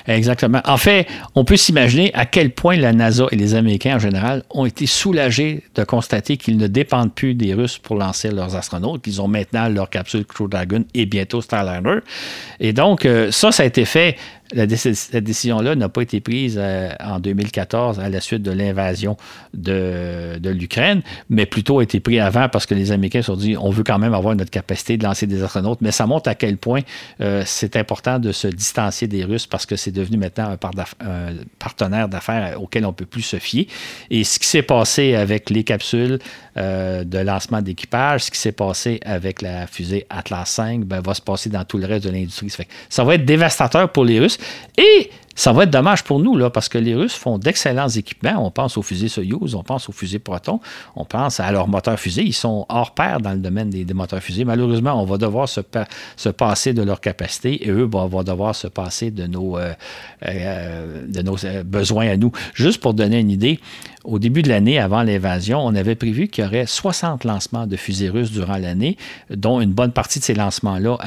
Exactement. En fait, on peut s'imaginer à quel point la NASA et les Américains en général ont été soulagés de constater qu'ils ne dépendent plus des Russes pour lancer leurs astronautes, qu'ils ont maintenant leur capsule Crew Dragon et bientôt Starliner. Et donc, euh, ça, ça a été fait la cette décision-là n'a pas été prise euh, en 2014 à la suite de l'invasion de, l'Ukraine, mais plutôt a été prise avant parce que les Américains se sont dit on veut quand même avoir notre capacité de lancer des astronautes. Mais ça montre à quel point euh, c'est important de se distancier des Russes parce que c'est devenu maintenant un, partenaire d'affaires auquel on ne peut plus se fier. Et ce qui s'est passé avec les capsules euh, de lancement d'équipage, ce qui s'est passé avec la fusée Atlas 5, ben, va se passer dans tout le reste de l'industrie. Ça va être dévastateur pour les Russes. Et ça va être dommage pour nous, là, parce que les Russes font d'excellents équipements. On pense aux fusées Soyuz, on pense aux fusées Proton, on pense à leurs moteurs fusées. Ils sont hors pair dans le domaine des, moteurs fusées. Malheureusement, on va devoir se, se, passer de leur capacité et eux vont, devoir se passer de nos, euh, euh, euh, besoins à nous. Juste pour donner une idée, au début de l'année, avant l'invasion, on avait prévu qu'il y aurait 60 lancements de fusées russes durant l'année, dont une bonne partie de ces lancements-là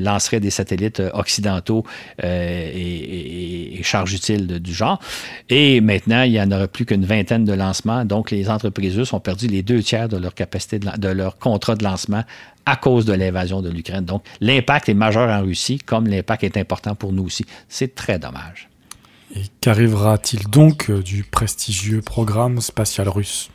lanceraient des satellites occidentaux et, charges utiles du genre. Et maintenant, il n'y en aura plus qu'une vingtaine de lancements. Donc, les entreprises russes ont perdu les deux tiers de leur capacité de, leur contrat de lancement à cause de l'invasion de l'Ukraine. Donc, l'impact est majeur en Russie, comme l'impact est important pour nous aussi. C'est très dommage. Et qu'arrivera-t-il donc du prestigieux programme spatial russe?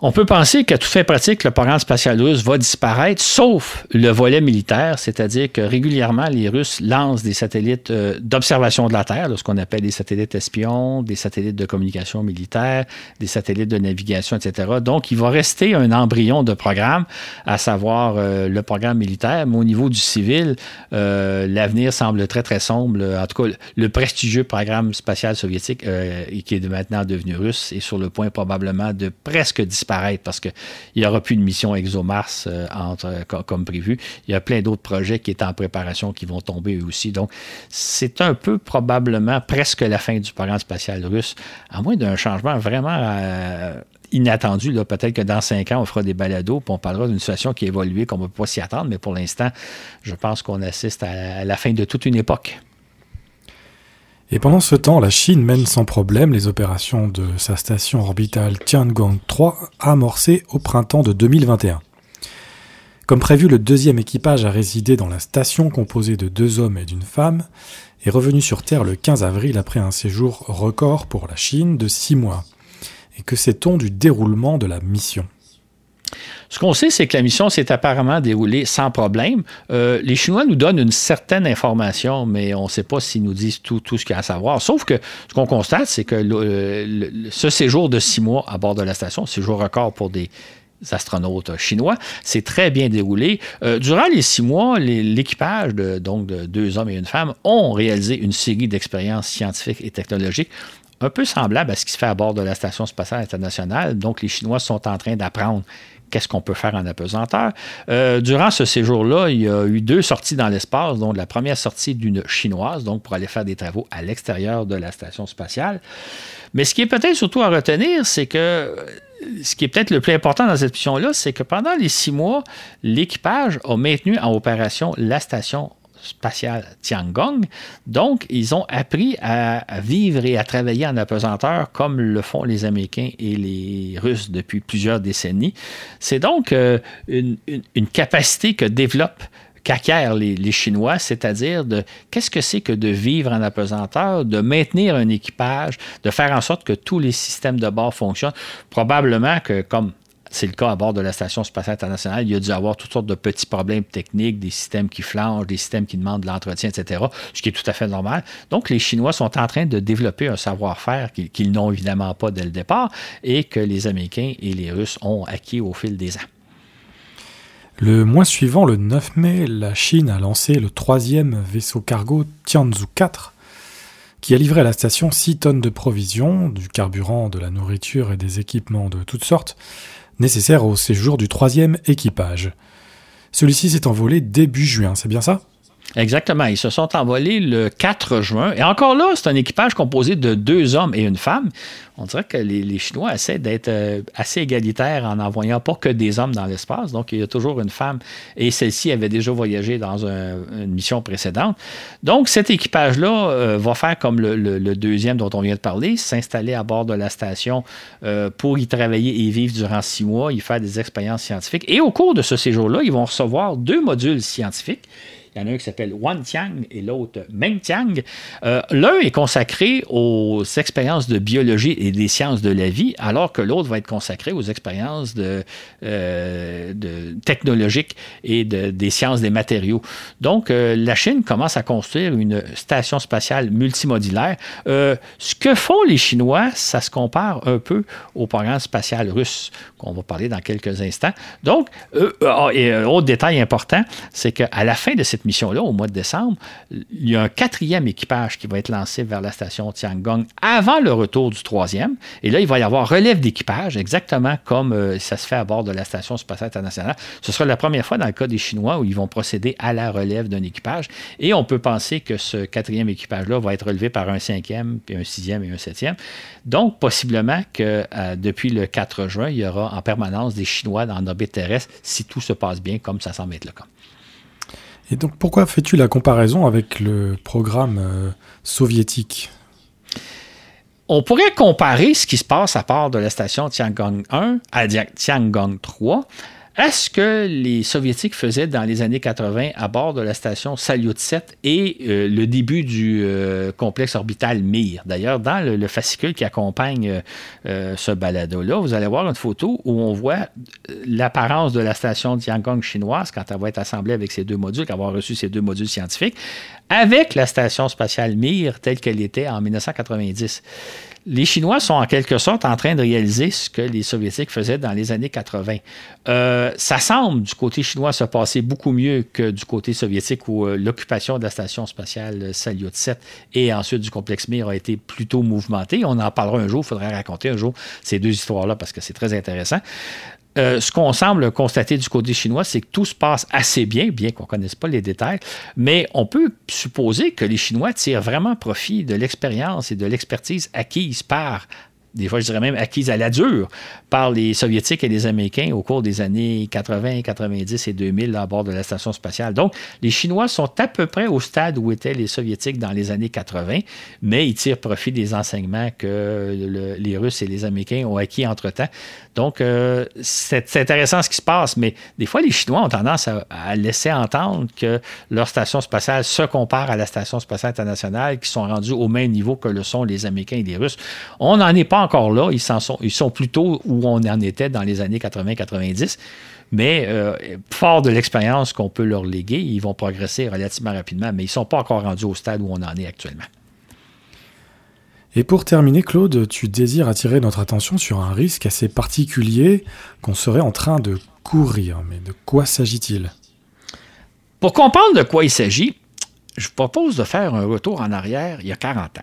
On peut penser qu'à tout fait pratique, le programme spatial russe va disparaître, sauf le volet militaire, c'est-à-dire que régulièrement, les Russes lancent des satellites euh, d'observation de la Terre, ce qu'on appelle des satellites espions, des satellites de communication militaire, des satellites de navigation, etc. Donc, il va rester un embryon de programme, à savoir euh, le programme militaire, mais au niveau du civil, euh, l'avenir semble très, très sombre. En tout cas, le prestigieux programme spatial soviétique, qui est maintenant devenu russe, est sur le point probablement de presque disparaître parce qu'il n'y aura plus de mission ExoMars euh, entre, comme, prévu. Il y a plein d'autres projets qui étaient en préparation qui vont tomber eux aussi. Donc, c'est un peu probablement presque la fin du programme spatial russe, à moins d'un changement vraiment euh, inattendu. Peut-être que dans cinq ans, on fera des balados, puis on parlera d'une situation qui a évolué, qu'on ne peut pas s'y attendre, mais pour l'instant, je pense qu'on assiste à la fin de toute une époque. Et pendant ce temps, la Chine mène sans problème les opérations de sa station orbitale Tiangong 3 amorcées au printemps de 2021. Comme prévu, le deuxième équipage a résidé dans la station composée de deux hommes et d'une femme est revenu sur Terre le 15 avril après un séjour record pour la Chine de six mois. Et que sait-on du déroulement de la mission? Ce qu'on sait, c'est que la mission s'est apparemment déroulée sans problème. Euh, les Chinois nous donnent une certaine information, mais on ne sait pas s'ils nous disent tout, ce qu'il y a à savoir. Sauf que ce qu'on constate, c'est que ce séjour de six mois à bord de la station, séjour record pour des astronautes chinois, s'est très bien déroulé. Euh, durant les six mois, l'équipage de deux hommes et une femme ont réalisé une série d'expériences scientifiques et technologiques un peu semblables à ce qui se fait à bord de la Station spatiale internationale. Donc, les Chinois sont en train d'apprendre qu'est-ce qu'on peut faire en apesanteur. Euh, durant ce séjour-là, il y a eu deux sorties dans l'espace, dont la première sortie d'une chinoise, donc pour aller faire des travaux à l'extérieur de la station spatiale. Mais ce qui est peut-être surtout à retenir, c'est que ce qui est peut-être le plus important dans cette mission-là, c'est que pendant les six mois, l'équipage a maintenu en opération la station spatiale Tiangong. Donc, ils ont appris à, vivre et à travailler en apesanteur comme le font les Américains et les Russes depuis plusieurs décennies. C'est donc euh, une, capacité que développent qu'acquièrent les, les, Chinois, c'est-à-dire de qu'est-ce que c'est que de vivre en apesanteur, de maintenir un équipage, de faire en sorte que tous les systèmes de bord fonctionnent. Probablement que, comme c'est le cas à bord de la Station spatiale internationale. Il y a dû avoir toutes sortes de petits problèmes techniques, des systèmes qui flanchent, des systèmes qui demandent de l'entretien, etc., ce qui est tout à fait normal. Donc, les Chinois sont en train de développer un savoir-faire qu'ils n'ont évidemment pas dès le départ et que les Américains et les Russes ont acquis au fil des ans. Le mois suivant, le 9 mai, la Chine a lancé le troisième vaisseau cargo Tianzhou 4 qui a livré à la station 6 tonnes de provisions, du carburant, de la nourriture et des équipements de toutes sortes, nécessaire au séjour du troisième équipage. Celui-ci s'est envolé début juin, c'est bien ça? Exactement. Ils se sont envolés le 4 juin. Et encore là, c'est un équipage composé de deux hommes et une femme. On dirait que les, Chinois essaient d'être euh, assez égalitaires en n'envoyant pas que des hommes dans l'espace. Donc, il y a toujours une femme. Et celle-ci avait déjà voyagé dans une mission précédente. Donc, cet équipage-là euh, va faire comme le, deuxième dont on vient de parler, s'installer à bord de la station euh, pour y travailler et vivre durant six mois, y faire des expériences scientifiques. Et au cours de ce séjour-là, ils vont recevoir deux modules scientifiques il y en a un qui s'appelle Wan Tiang et l'autre Meng Tiang. Euh, l'un est consacré aux expériences de biologie et des sciences de la vie, alors que l'autre va être consacré aux expériences euh, technologiques et des sciences des matériaux. Donc, euh, la Chine commence à construire une station spatiale multimodulaire. ce que font les Chinois, ça se compare un peu au programme spatial russe, qu'on va parler dans quelques instants. Donc, ah, autre détail important, c'est qu'à la fin de cette mission-là, au mois de décembre, il y a un quatrième équipage qui va être lancé vers la station Tiangong avant le retour du troisième. Et là, il va y avoir relève d'équipage, exactement comme euh, ça se fait à bord de la station spatiale internationale. Ce sera la première fois dans le cas des Chinois où ils vont procéder à la relève d'un équipage. Et on peut penser que ce quatrième équipage-là va être relevé par un cinquième, puis un sixième et un septième. Donc, possiblement que euh, depuis le 4 juin, il y aura en permanence des Chinois dans l'orbite terrestre si tout se passe bien comme ça semble être le cas. Et donc, pourquoi fais-tu la comparaison avec le programme euh, soviétique? On pourrait comparer ce qui se passe à part de la station Tiangong 1 à Tiangong 3 est ce que les Soviétiques faisaient dans les années 80 à bord de la station Salyut 7 et euh, le début du euh, complexe orbital Mir? D'ailleurs, dans le, fascicule qui accompagne euh, ce balado-là, vous allez voir une photo où on voit l'apparence de la station Tiangong chinoise quand elle va être assemblée avec ces deux modules, qu'elle va avoir reçu ces deux modules scientifiques, avec la station spatiale Mir telle qu'elle était en 1990 les Chinois sont en quelque sorte en train de réaliser ce que les Soviétiques faisaient dans les années 80. Euh, ça semble du côté chinois se passer beaucoup mieux que du côté soviétique où euh, l'occupation de la station spatiale Salyut 7 et ensuite du complexe Mir a été plutôt mouvementée. On en parlera un jour, il faudrait raconter un jour ces deux histoires-là parce que c'est très intéressant. Euh, ce qu'on semble constater du côté chinois, c'est que tout se passe assez bien, bien qu'on ne connaisse pas les détails, mais on peut supposer que les Chinois tirent vraiment profit de l'expérience et de l'expertise acquise par des fois je dirais même acquise à la dure par les Soviétiques et les Américains au cours des années 80, 90 et 2000 à bord de la station spatiale. Donc, les Chinois sont à peu près au stade où étaient les Soviétiques dans les années 80, mais ils tirent profit des enseignements que les Russes et les Américains ont acquis entre-temps. Donc, euh, c'est intéressant ce qui se passe, mais des fois, les Chinois ont tendance à, laisser entendre que leur station spatiale se compare à la station spatiale internationale, qui sont rendus au même niveau que le sont les Américains et les Russes. On n'en est pas encore là. Ils, sont, ils sont plutôt où on en était dans les années 80-90. Mais euh, fort de l'expérience qu'on peut leur léguer, ils vont progresser relativement rapidement, mais ils ne sont pas encore rendus au stade où on en est actuellement. Et pour terminer, Claude, tu désires attirer notre attention sur un risque assez particulier qu'on serait en train de courir. Mais de quoi s'agit-il? Pour comprendre de quoi il s'agit, je propose de faire un retour en arrière il y a 40 ans,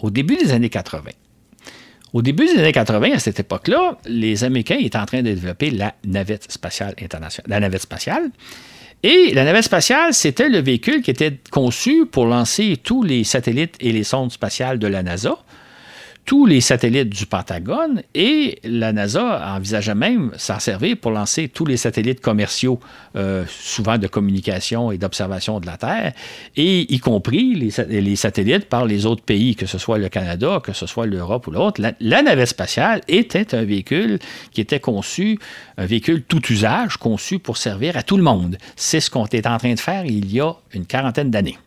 au début des années 80. Au début des années 80, à cette époque-là, les Américains étaient en train de développer la navette spatiale internationale, la navette spatiale. Et la navette spatiale, c'était le véhicule qui était conçu pour lancer tous les satellites et les sondes spatiales de la NASA tous les satellites du Pentagone et la NASA envisageait même s'en servir pour lancer tous les satellites commerciaux, euh, souvent de communication et d'observation de la Terre, et y compris les, satellites par les autres pays, que ce soit le Canada, que ce soit l'Europe ou l'autre. La, navette spatiale était un véhicule qui était conçu, un véhicule tout usage, conçu pour servir à tout le monde. C'est ce qu'on était en train de faire il y a une quarantaine d'années.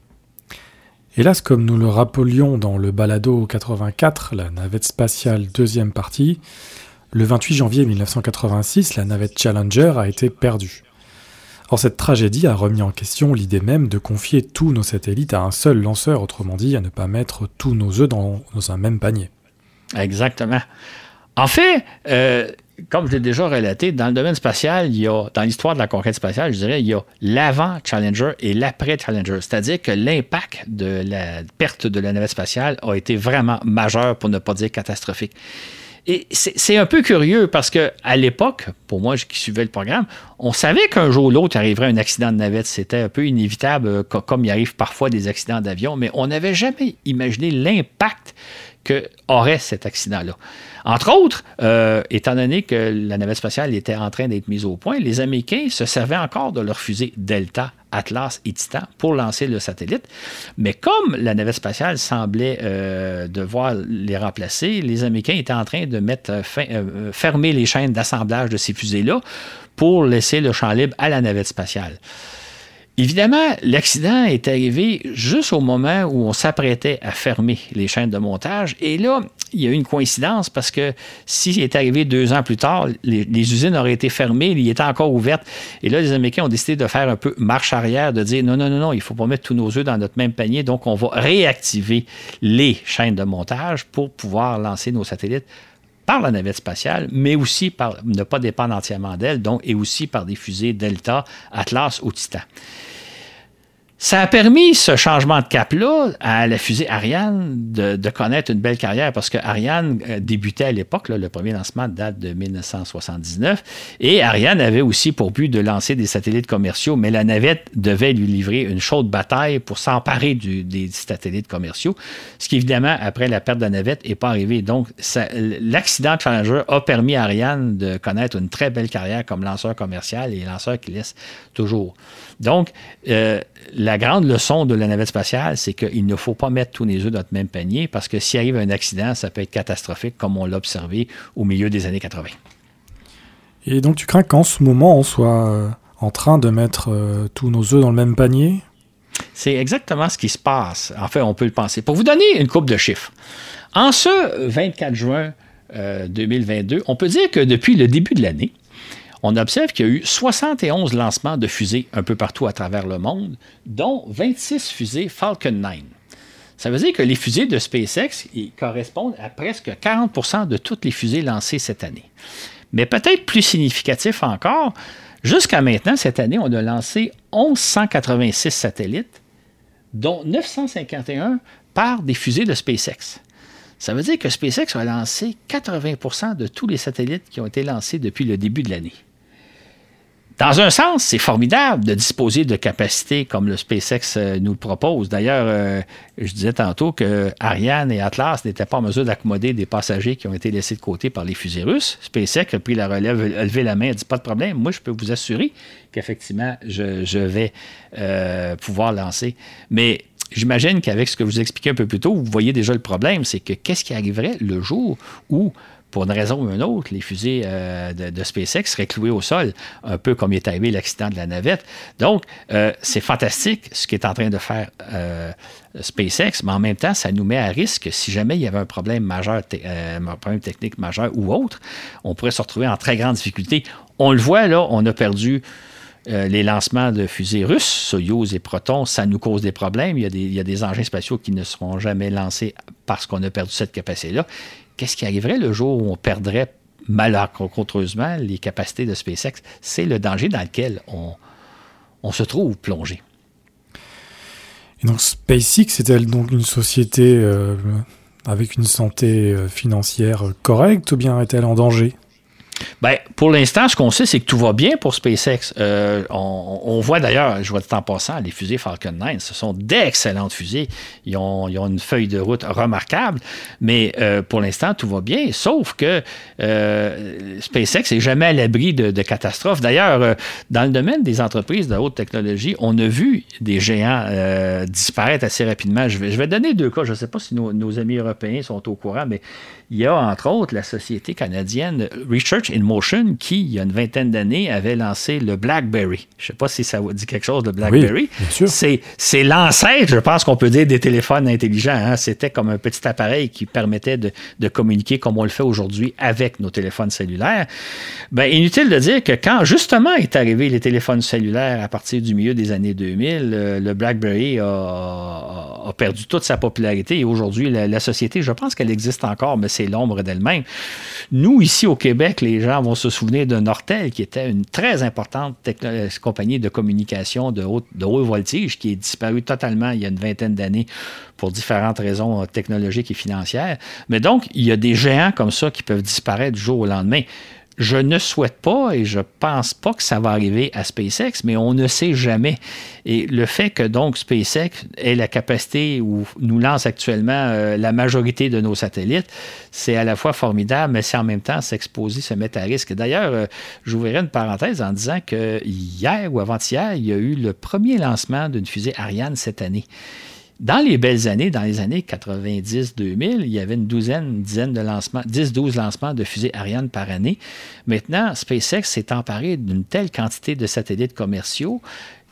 Hélas, comme nous le rappelions dans le balado 84, la navette spatiale deuxième partie, le 28 janvier 1986, la navette Challenger a été perdue. Or, cette tragédie a remis en question l'idée même de confier tous nos satellites à un seul lanceur, autrement dit, à ne pas mettre tous nos œufs dans, un même panier. Exactement. En fait, euh, comme je l'ai déjà relaté, dans le domaine spatial, il y a, dans l'histoire de la conquête spatiale, je dirais, il y a l'avant Challenger et l'après Challenger. C'est-à-dire que l'impact de la perte de la navette spatiale a été vraiment majeur, pour ne pas dire catastrophique. Et c'est un peu curieux parce que à l'époque, pour moi qui suivais le programme, on savait qu'un jour ou l'autre arriverait un accident de navette. C'était un peu inévitable, comme il arrive parfois des accidents d'avion, mais on n'avait jamais imaginé l'impact que aurait cet accident-là. Entre autres, euh, étant donné que la navette spatiale était en train d'être mise au point, les Américains se servaient encore de leurs fusées Delta, Atlas et Titan pour lancer le satellite. Mais comme la navette spatiale semblait euh, devoir les remplacer, les Américains étaient en train de mettre euh, fermer les chaînes d'assemblage de ces fusées-là pour laisser le champ libre à la navette spatiale. Évidemment, l'accident est arrivé juste au moment où on s'apprêtait à fermer les chaînes de montage. Et là, il y a eu une coïncidence parce que s'il était arrivé deux ans plus tard, les, usines auraient été fermées, il était encore ouvertes. Et là, les Américains ont décidé de faire un peu marche arrière, de dire non, non, non, non, il ne faut pas mettre tous nos œufs dans notre même panier. Donc, on va réactiver les chaînes de montage pour pouvoir lancer nos satellites par la navette spatiale, mais aussi par ne pas dépendre entièrement d'elle, donc et aussi par des fusées Delta, Atlas ou Titan. Ça a permis ce changement de cap-là à la fusée Ariane de, connaître une belle carrière parce que Ariane euh, débutait à l'époque, le premier lancement date de 1979, et Ariane avait aussi pour but de lancer des satellites commerciaux, mais la navette devait lui livrer une chaude bataille pour s'emparer des satellites commerciaux, ce qui évidemment, après la perte de la navette, n'est pas arrivé. Donc, l'accident de Challenger a permis à Ariane de connaître une très belle carrière comme lanceur commercial et lanceur qui laisse toujours. Donc, euh, la grande leçon de la navette spatiale, c'est qu'il ne faut pas mettre tous les œufs dans notre même panier parce que s'il arrive un accident, ça peut être catastrophique comme on l'a observé au milieu des années 80. Et donc tu crains qu'en ce moment, on soit euh, en train de mettre euh, tous nos œufs dans le même panier? C'est exactement ce qui se passe. En fait, on peut le penser. Pour vous donner une coupe de chiffres, en ce 24 juin 2022, on peut dire que depuis le début de l'année, on observe qu'il y a eu 71 lancements de fusées un peu partout à travers le monde, dont 26 fusées Falcon 9. Ça veut dire que les fusées de SpaceX correspondent à presque 40% de toutes les fusées lancées cette année. Mais peut-être plus significatif encore, jusqu'à maintenant, cette année, on a lancé 1186 satellites, dont 951 par des fusées de SpaceX. Ça veut dire que SpaceX a lancé 80% de tous les satellites qui ont été lancés depuis le début de l'année. Dans un sens, c'est formidable de disposer de capacités comme le SpaceX euh, nous propose. D'ailleurs, euh, je disais tantôt que Ariane et Atlas n'étaient pas en mesure d'accommoder des passagers qui ont été laissés de côté par les fusées russes. SpaceX a pris la relève, a levé la main, a dit pas de problème. Moi, je peux vous assurer qu'effectivement, je, vais euh, pouvoir lancer. Mais J'imagine qu'avec ce que je vous expliquais un peu plus tôt, vous voyez déjà le problème, c'est que qu'est-ce qui arriverait le jour où pour une raison ou une autre, les fusées euh, de, SpaceX seraient clouées au sol, un peu comme il est arrivé l'accident de la navette. Donc, euh, c'est fantastique ce qu'est en train de faire euh, SpaceX, mais en même temps, ça nous met à risque si jamais il y avait un problème majeur, un problème technique majeur ou autre, on pourrait se retrouver en très grande difficulté. On le voit là, on a perdu les lancements de fusées russes, Soyuz et Proton, ça nous cause des problèmes. Il y, a des, il y, a des, engins spatiaux qui ne seront jamais lancés parce qu'on a perdu cette capacité-là qu'est-ce qui arriverait le jour où on perdrait malencontreusement les capacités de SpaceX? C'est le danger dans lequel on, se trouve plongé. Et donc SpaceX est-elle donc une société euh, avec une santé euh, financière correcte ou bien est-elle en danger? Bien, pour l'instant, ce qu'on sait, c'est que tout va bien pour SpaceX. Euh, on, voit d'ailleurs, je vois de temps passant, les fusées Falcon 9, ce sont d'excellentes fusées. Ils ont, une feuille de route remarquable, mais euh, pour l'instant, tout va bien, sauf que euh, SpaceX n'est jamais à l'abri de, catastrophes. D'ailleurs, dans le domaine des entreprises de haute technologie, on a vu des géants disparaître assez rapidement. Je vais, je vais donner deux cas. Je ne sais pas si nos, nos amis européens sont au courant, mais il y a entre autres la société canadienne Research in Motion qui, il y a une vingtaine d'années, avait lancé le BlackBerry. Je ne sais pas si ça vous dit quelque chose, le BlackBerry. Oui, c'est l'ancêtre, je pense qu'on peut dire, des téléphones intelligents. Hein. C'était comme un petit appareil qui permettait de, communiquer comme on le fait aujourd'hui avec nos téléphones cellulaires. Ben, inutile de dire que quand justement est arrivé les téléphones cellulaires à partir du milieu des années 2000, euh, le, BlackBerry a, perdu toute sa popularité et aujourd'hui, la, la société, je pense qu'elle existe encore, mais c'est l'ombre d'elle-même. Nous, ici au Québec, les gens vont se souvenir de Nortel, qui était une très importante euh, compagnie de communication de haut, de haut voltige, qui est disparue totalement il y a une vingtaine d'années pour différentes raisons euh, technologiques et financières. Mais donc, il y a des géants comme ça qui peuvent disparaître du jour au lendemain. Je ne souhaite pas et je pense pas que ça va arriver à SpaceX, mais on ne sait jamais. Et le fait que donc SpaceX ait la capacité ou nous lance actuellement euh, la majorité de nos satellites, c'est à la fois formidable, mais c'est en même temps s'exposer, se mettre à risque. D'ailleurs, euh, j'ouvrirai une parenthèse en disant que hier ou avant-hier, il y a eu le premier lancement d'une fusée Ariane cette année. Dans les belles années, dans les années 90-2000, il y avait une douzaine, une dizaine de lancements, 10-12 lancements de fusées Ariane par année. Maintenant, SpaceX s'est emparé d'une telle quantité de satellites commerciaux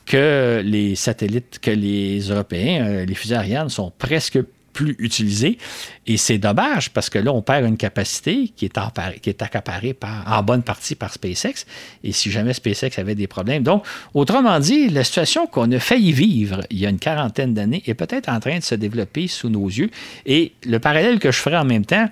que les satellites, que les Européens, euh, les fusées Ariane sont presque plus utilisé. Et c'est dommage parce que là, on perd une capacité qui est, accaparée par, en bonne partie par SpaceX. Et si jamais SpaceX avait des problèmes. Donc, autrement dit, la situation qu'on a failli vivre il y a une quarantaine d'années est peut-être en train de se développer sous nos yeux. Et le parallèle que je ferai en même temps,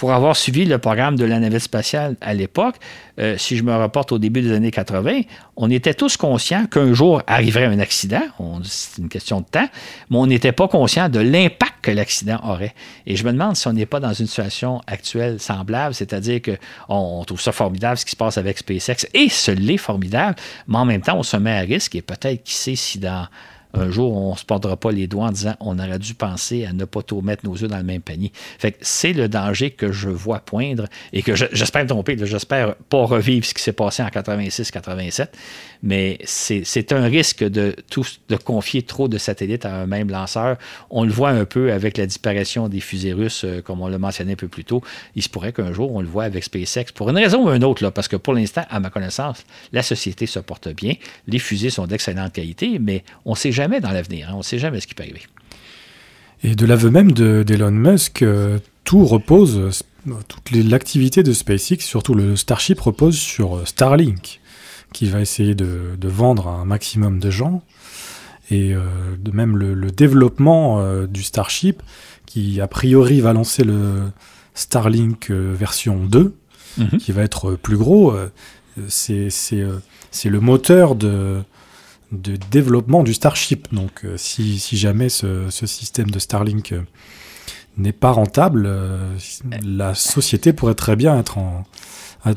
pour avoir suivi le programme de la navette spatiale à l'époque, euh, si je me reporte au début des années 80, on était tous conscients qu'un jour arriverait un accident, c'est une question de temps, mais on n'était pas conscient de l'impact que l'accident aurait. Et je me demande si on n'est pas dans une situation actuelle semblable, c'est-à-dire qu'on on trouve ça formidable ce qui se passe avec SpaceX, et ce l'est formidable, mais en même temps, on se met à risque, et peut-être qui sait si dans un jour, on ne se portera pas les doigts en disant on aurait dû penser à ne pas tout mettre nos œufs dans le même panier. Fait c'est le danger que je vois poindre et que j'espère me tromper. J'espère pas revivre ce qui s'est passé en 86-87, mais c'est un risque de, de confier trop de satellites à un même lanceur. On le voit un peu avec la disparition des fusées russes, euh, comme on l'a mentionné un peu plus tôt. Il se pourrait qu'un jour, on le voit avec SpaceX, pour une raison ou une autre, parce que pour l'instant, à ma connaissance, la société se porte bien. Les fusées sont d'excellente qualité, mais on sait jamais dans l'avenir. Hein. on ne sait jamais ce qui peut arriver. Et de l'aveu même d'Elon Musk, euh, tout repose, toute l'activité de SpaceX, surtout le Starship, repose sur euh, Starlink qui va essayer de, vendre à un maximum de gens. Et euh, de même le, développement euh, du Starship, qui a priori va lancer le Starlink version 2, mhm. qui va être plus gros. c'est le moteur de, de développement du Starship. Donc si, si jamais ce, ce, système de Starlink n'est pas rentable, la société pourrait très bien être en,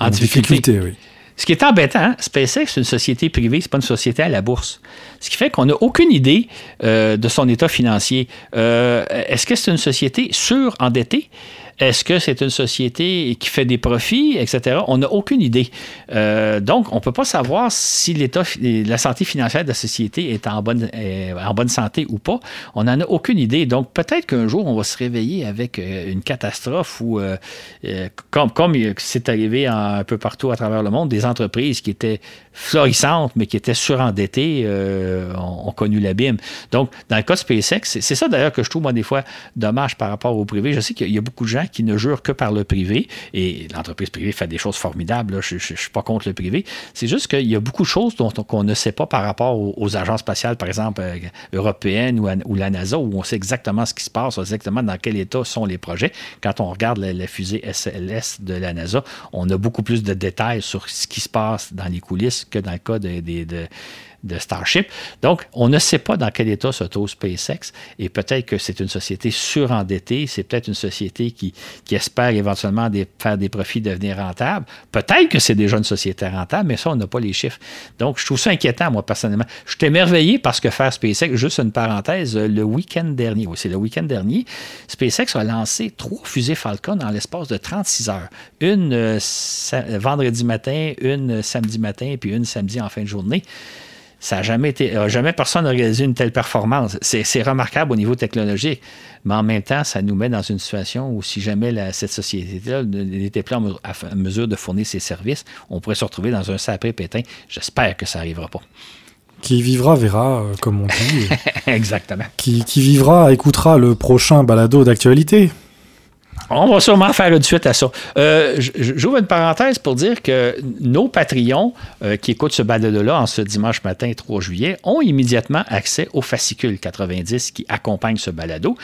difficulté. oui. Ce qui est embêtant, hein, SpaceX, c'est une société privée, c'est pas une société à la bourse. Ce qui fait qu'on n'a aucune idée euh, de son état financier. Euh, est-ce que c'est une société surendettée? Est-ce que c'est une société qui fait des profits, etc.? On n'a aucune idée. Euh, donc, on ne peut pas savoir si l'état, la santé financière de la société est en bonne, en bonne santé ou pas. On n'en a aucune idée. Donc, peut-être qu'un jour, on va se réveiller avec euh, une catastrophe ou, euh, comme, comme c'est arrivé un peu partout à travers le monde, des entreprises qui étaient florissantes, mais qui étaient surendettées, ont, ont, connu l'abîme. Donc, dans le cas de SpaceX, c'est ça d'ailleurs que je trouve, moi, des fois, dommage par rapport au privé. Je sais qu'il y a beaucoup de gens qui ne jurent que par le privé, et l'entreprise privée fait des choses formidables, je ne suis pas contre le privé, c'est juste qu'il y a beaucoup de choses dont on ne sait pas par rapport aux, agences spatiales, par exemple, euh, européennes ou, la NASA, où on sait exactement ce qui se passe, exactement dans quel état sont les projets. Quand on regarde la, fusée SLS de la NASA, on a beaucoup plus de détails sur ce qui se passe dans les coulisses que dans le cas de de Starship. Donc, on ne sait pas dans quel état se trouve SpaceX et peut-être que c'est une société surendettée, c'est peut-être une société qui, qui espère éventuellement faire des profits, devenir rentable. Peut-être que c'est déjà une société rentable, mais ça, on n'a pas les chiffres. Donc, je trouve ça inquiétant, moi, personnellement. Je suis émerveillé parce que faire SpaceX, juste une parenthèse, le week-end dernier, oui, c'est le week-end dernier, SpaceX a lancé trois fusées Falcon dans l'espace de 36 heures. Une euh, vendredi matin, une samedi matin, puis une samedi en fin de journée. Ça n'a jamais été, euh, jamais personne n'a réalisé une telle performance. C'est remarquable au niveau technologique, mais en même temps, ça nous met dans une situation où si jamais cette société-là n'était plus en mesure de fournir ses services, on pourrait se retrouver dans un sacré pétin. J'espère que ça n'arrivera pas. Qui vivra verra, euh, comme on dit. Exactement. Qui, qui vivra écoutera le prochain balado d'actualité. On va sûrement faire une suite à ça. Euh, j'ouvre une parenthèse pour dire que nos Patreons euh, qui écoutent ce balado-là en ce dimanche matin 3 juillet ont immédiatement accès au fascicule 90 qui accompagne ce balado.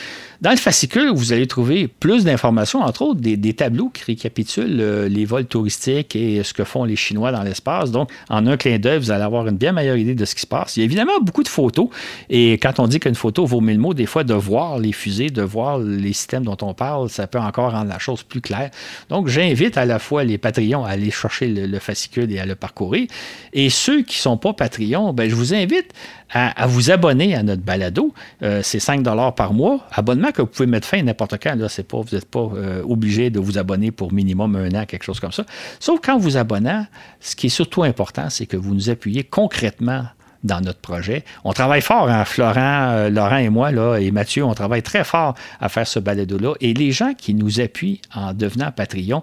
Dans le fascicule, vous allez trouver plus d'informations, entre autres des, tableaux qui récapitulent euh, les vols touristiques et ce que font les Chinois dans l'espace. Donc, en un clin d'œil, vous allez avoir une bien meilleure idée de ce qui se passe. Il y a évidemment beaucoup de photos. Et quand on dit qu'une photo vaut mille mots, des fois, de voir les fusées, de voir les systèmes dont on parle, ça peut encore rendre la chose plus claire. Donc, j'invite à la fois les Patreons à aller chercher le, fascicule et à le parcourir. Et ceux qui ne sont pas Patreons, ben, je vous invite à, vous abonner à notre balado. Euh, c'est 5 par mois. Abonnement que vous pouvez mettre fin n'importe quand. Là, c'est pas, vous n'êtes pas euh, obligé de vous abonner pour minimum un an, quelque chose comme ça. Sauf quand vous abonnez, ce qui est surtout important, c'est que vous nous appuyez concrètement dans notre projet. On travaille fort, hein, Florent, euh, Laurent et moi, là, et Mathieu, on travaille très fort à faire ce balado-là. Et les gens qui nous appuient en devenant Patreon,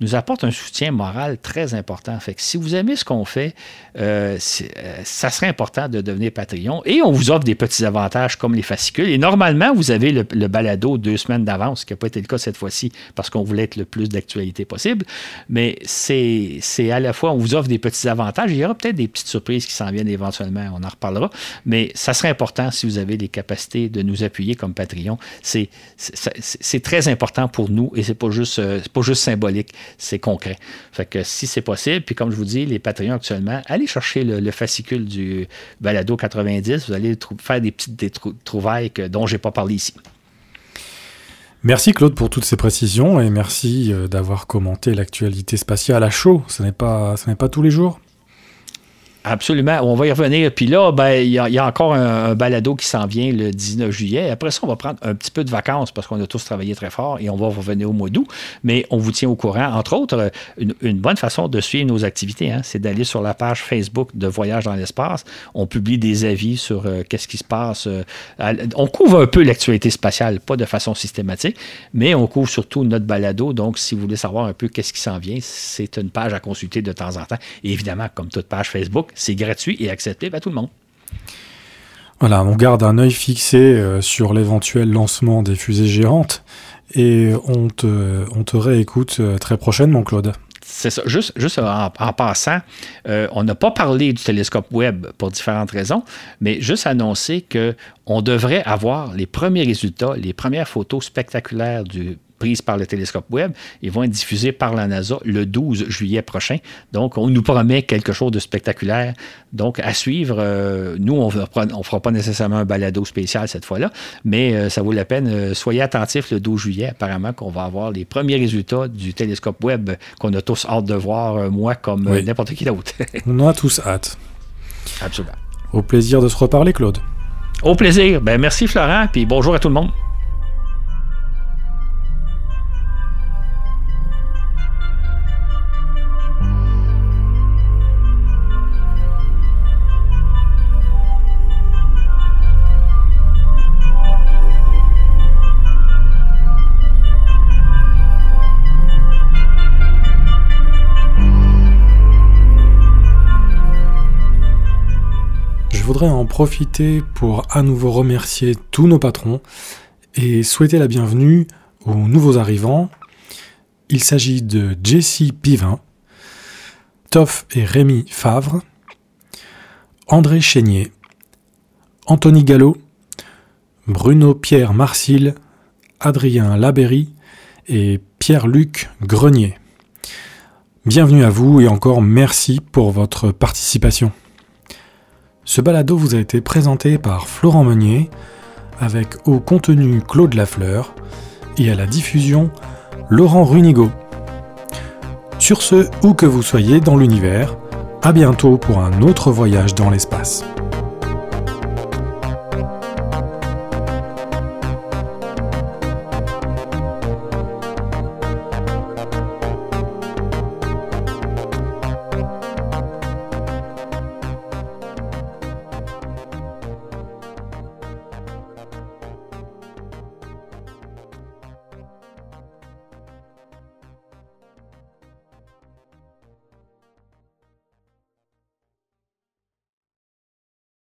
nous apporte un soutien moral très important. Fait que si vous aimez ce qu'on fait, euh, euh, ça serait important de devenir Patreon. Et on vous offre des petits avantages comme les fascicules. Et normalement, vous avez le, balado deux semaines d'avance, ce qui n'a pas été le cas cette fois-ci parce qu'on voulait être le plus d'actualité possible. Mais c'est à la fois, on vous offre des petits avantages. Il y aura peut-être des petites surprises qui s'en viennent éventuellement. On en reparlera. Mais ça serait important si vous avez les capacités de nous appuyer comme Patreon. C'est très important pour nous et c'est pas juste, euh, pas juste symbolique, c'est concret. Fait que si c'est possible, puis comme je vous dis, les Patreons actuellement, allez chercher le, fascicule du Balado 90, vous allez faire des petites trouvailles que, dont je n'ai pas parlé ici. Merci Claude pour toutes ces précisions et merci euh, d'avoir commenté l'actualité spatiale à chaud. Ce n'est pas, ce n'est pas tous les jours. Absolument. On va y revenir. Puis là, ben, il y, a encore un, balado qui s'en vient le 19 juillet. Après ça, on va prendre un petit peu de vacances parce qu'on a tous travaillé très fort et on va revenir au mois d'août. Mais on vous tient au courant. Entre autres, une, bonne façon de suivre nos activités, hein, c'est d'aller sur la page Facebook de Voyage dans l'espace. On publie des avis sur euh, qu'est-ce qui se passe. Euh, on couvre un peu l'actualité spatiale, pas de façon systématique, mais on couvre surtout notre balado. Donc, si vous voulez savoir un peu qu'est-ce qui s'en vient, c'est une page à consulter de temps en temps. Et évidemment, comme toute page Facebook, c'est gratuit et accessible à tout le monde. Voilà, on garde un œil fixé euh, sur l'éventuel lancement des fusées géantes et on te, on te réécoute euh, très prochainement, Claude. C'est ça. Juste, juste en, passant, euh, on n'a pas parlé du télescope Webb pour différentes raisons, mais juste annoncer qu'on devrait avoir les premiers résultats, les premières photos spectaculaires du prises par le télescope Webb Ils vont être diffusées par la NASA le 12 juillet prochain. Donc, on nous promet quelque chose de spectaculaire. Donc, à suivre, euh, nous, on ne fera pas nécessairement un balado spécial cette fois-là, mais euh, ça vaut la peine. Euh, soyez attentifs le 12 juillet, apparemment, qu'on va avoir les premiers résultats du télescope Webb qu'on a tous hâte de voir, moi comme n'importe qui d'autre. on a tous hâte. Absolument. Au plaisir de se reparler, Claude. Au plaisir. Ben, merci, Florent, puis bonjour à tout le monde. Voudrais en profiter pour à nouveau remercier tous nos patrons et souhaiter la bienvenue aux nouveaux arrivants. Il s'agit de Jessie Pivin, Toff et Rémi Favre, André Chénier, Anthony Gallo, Bruno Pierre Marcil, Adrien Labéry et Pierre-Luc Grenier. Bienvenue à vous et encore merci pour votre participation. Ce balado vous a été présenté par Florent Meunier, avec au contenu Claude Lafleur et à la diffusion Laurent Runigo. Sur ce, où que vous soyez dans l'univers, à bientôt pour un autre voyage dans l'espace.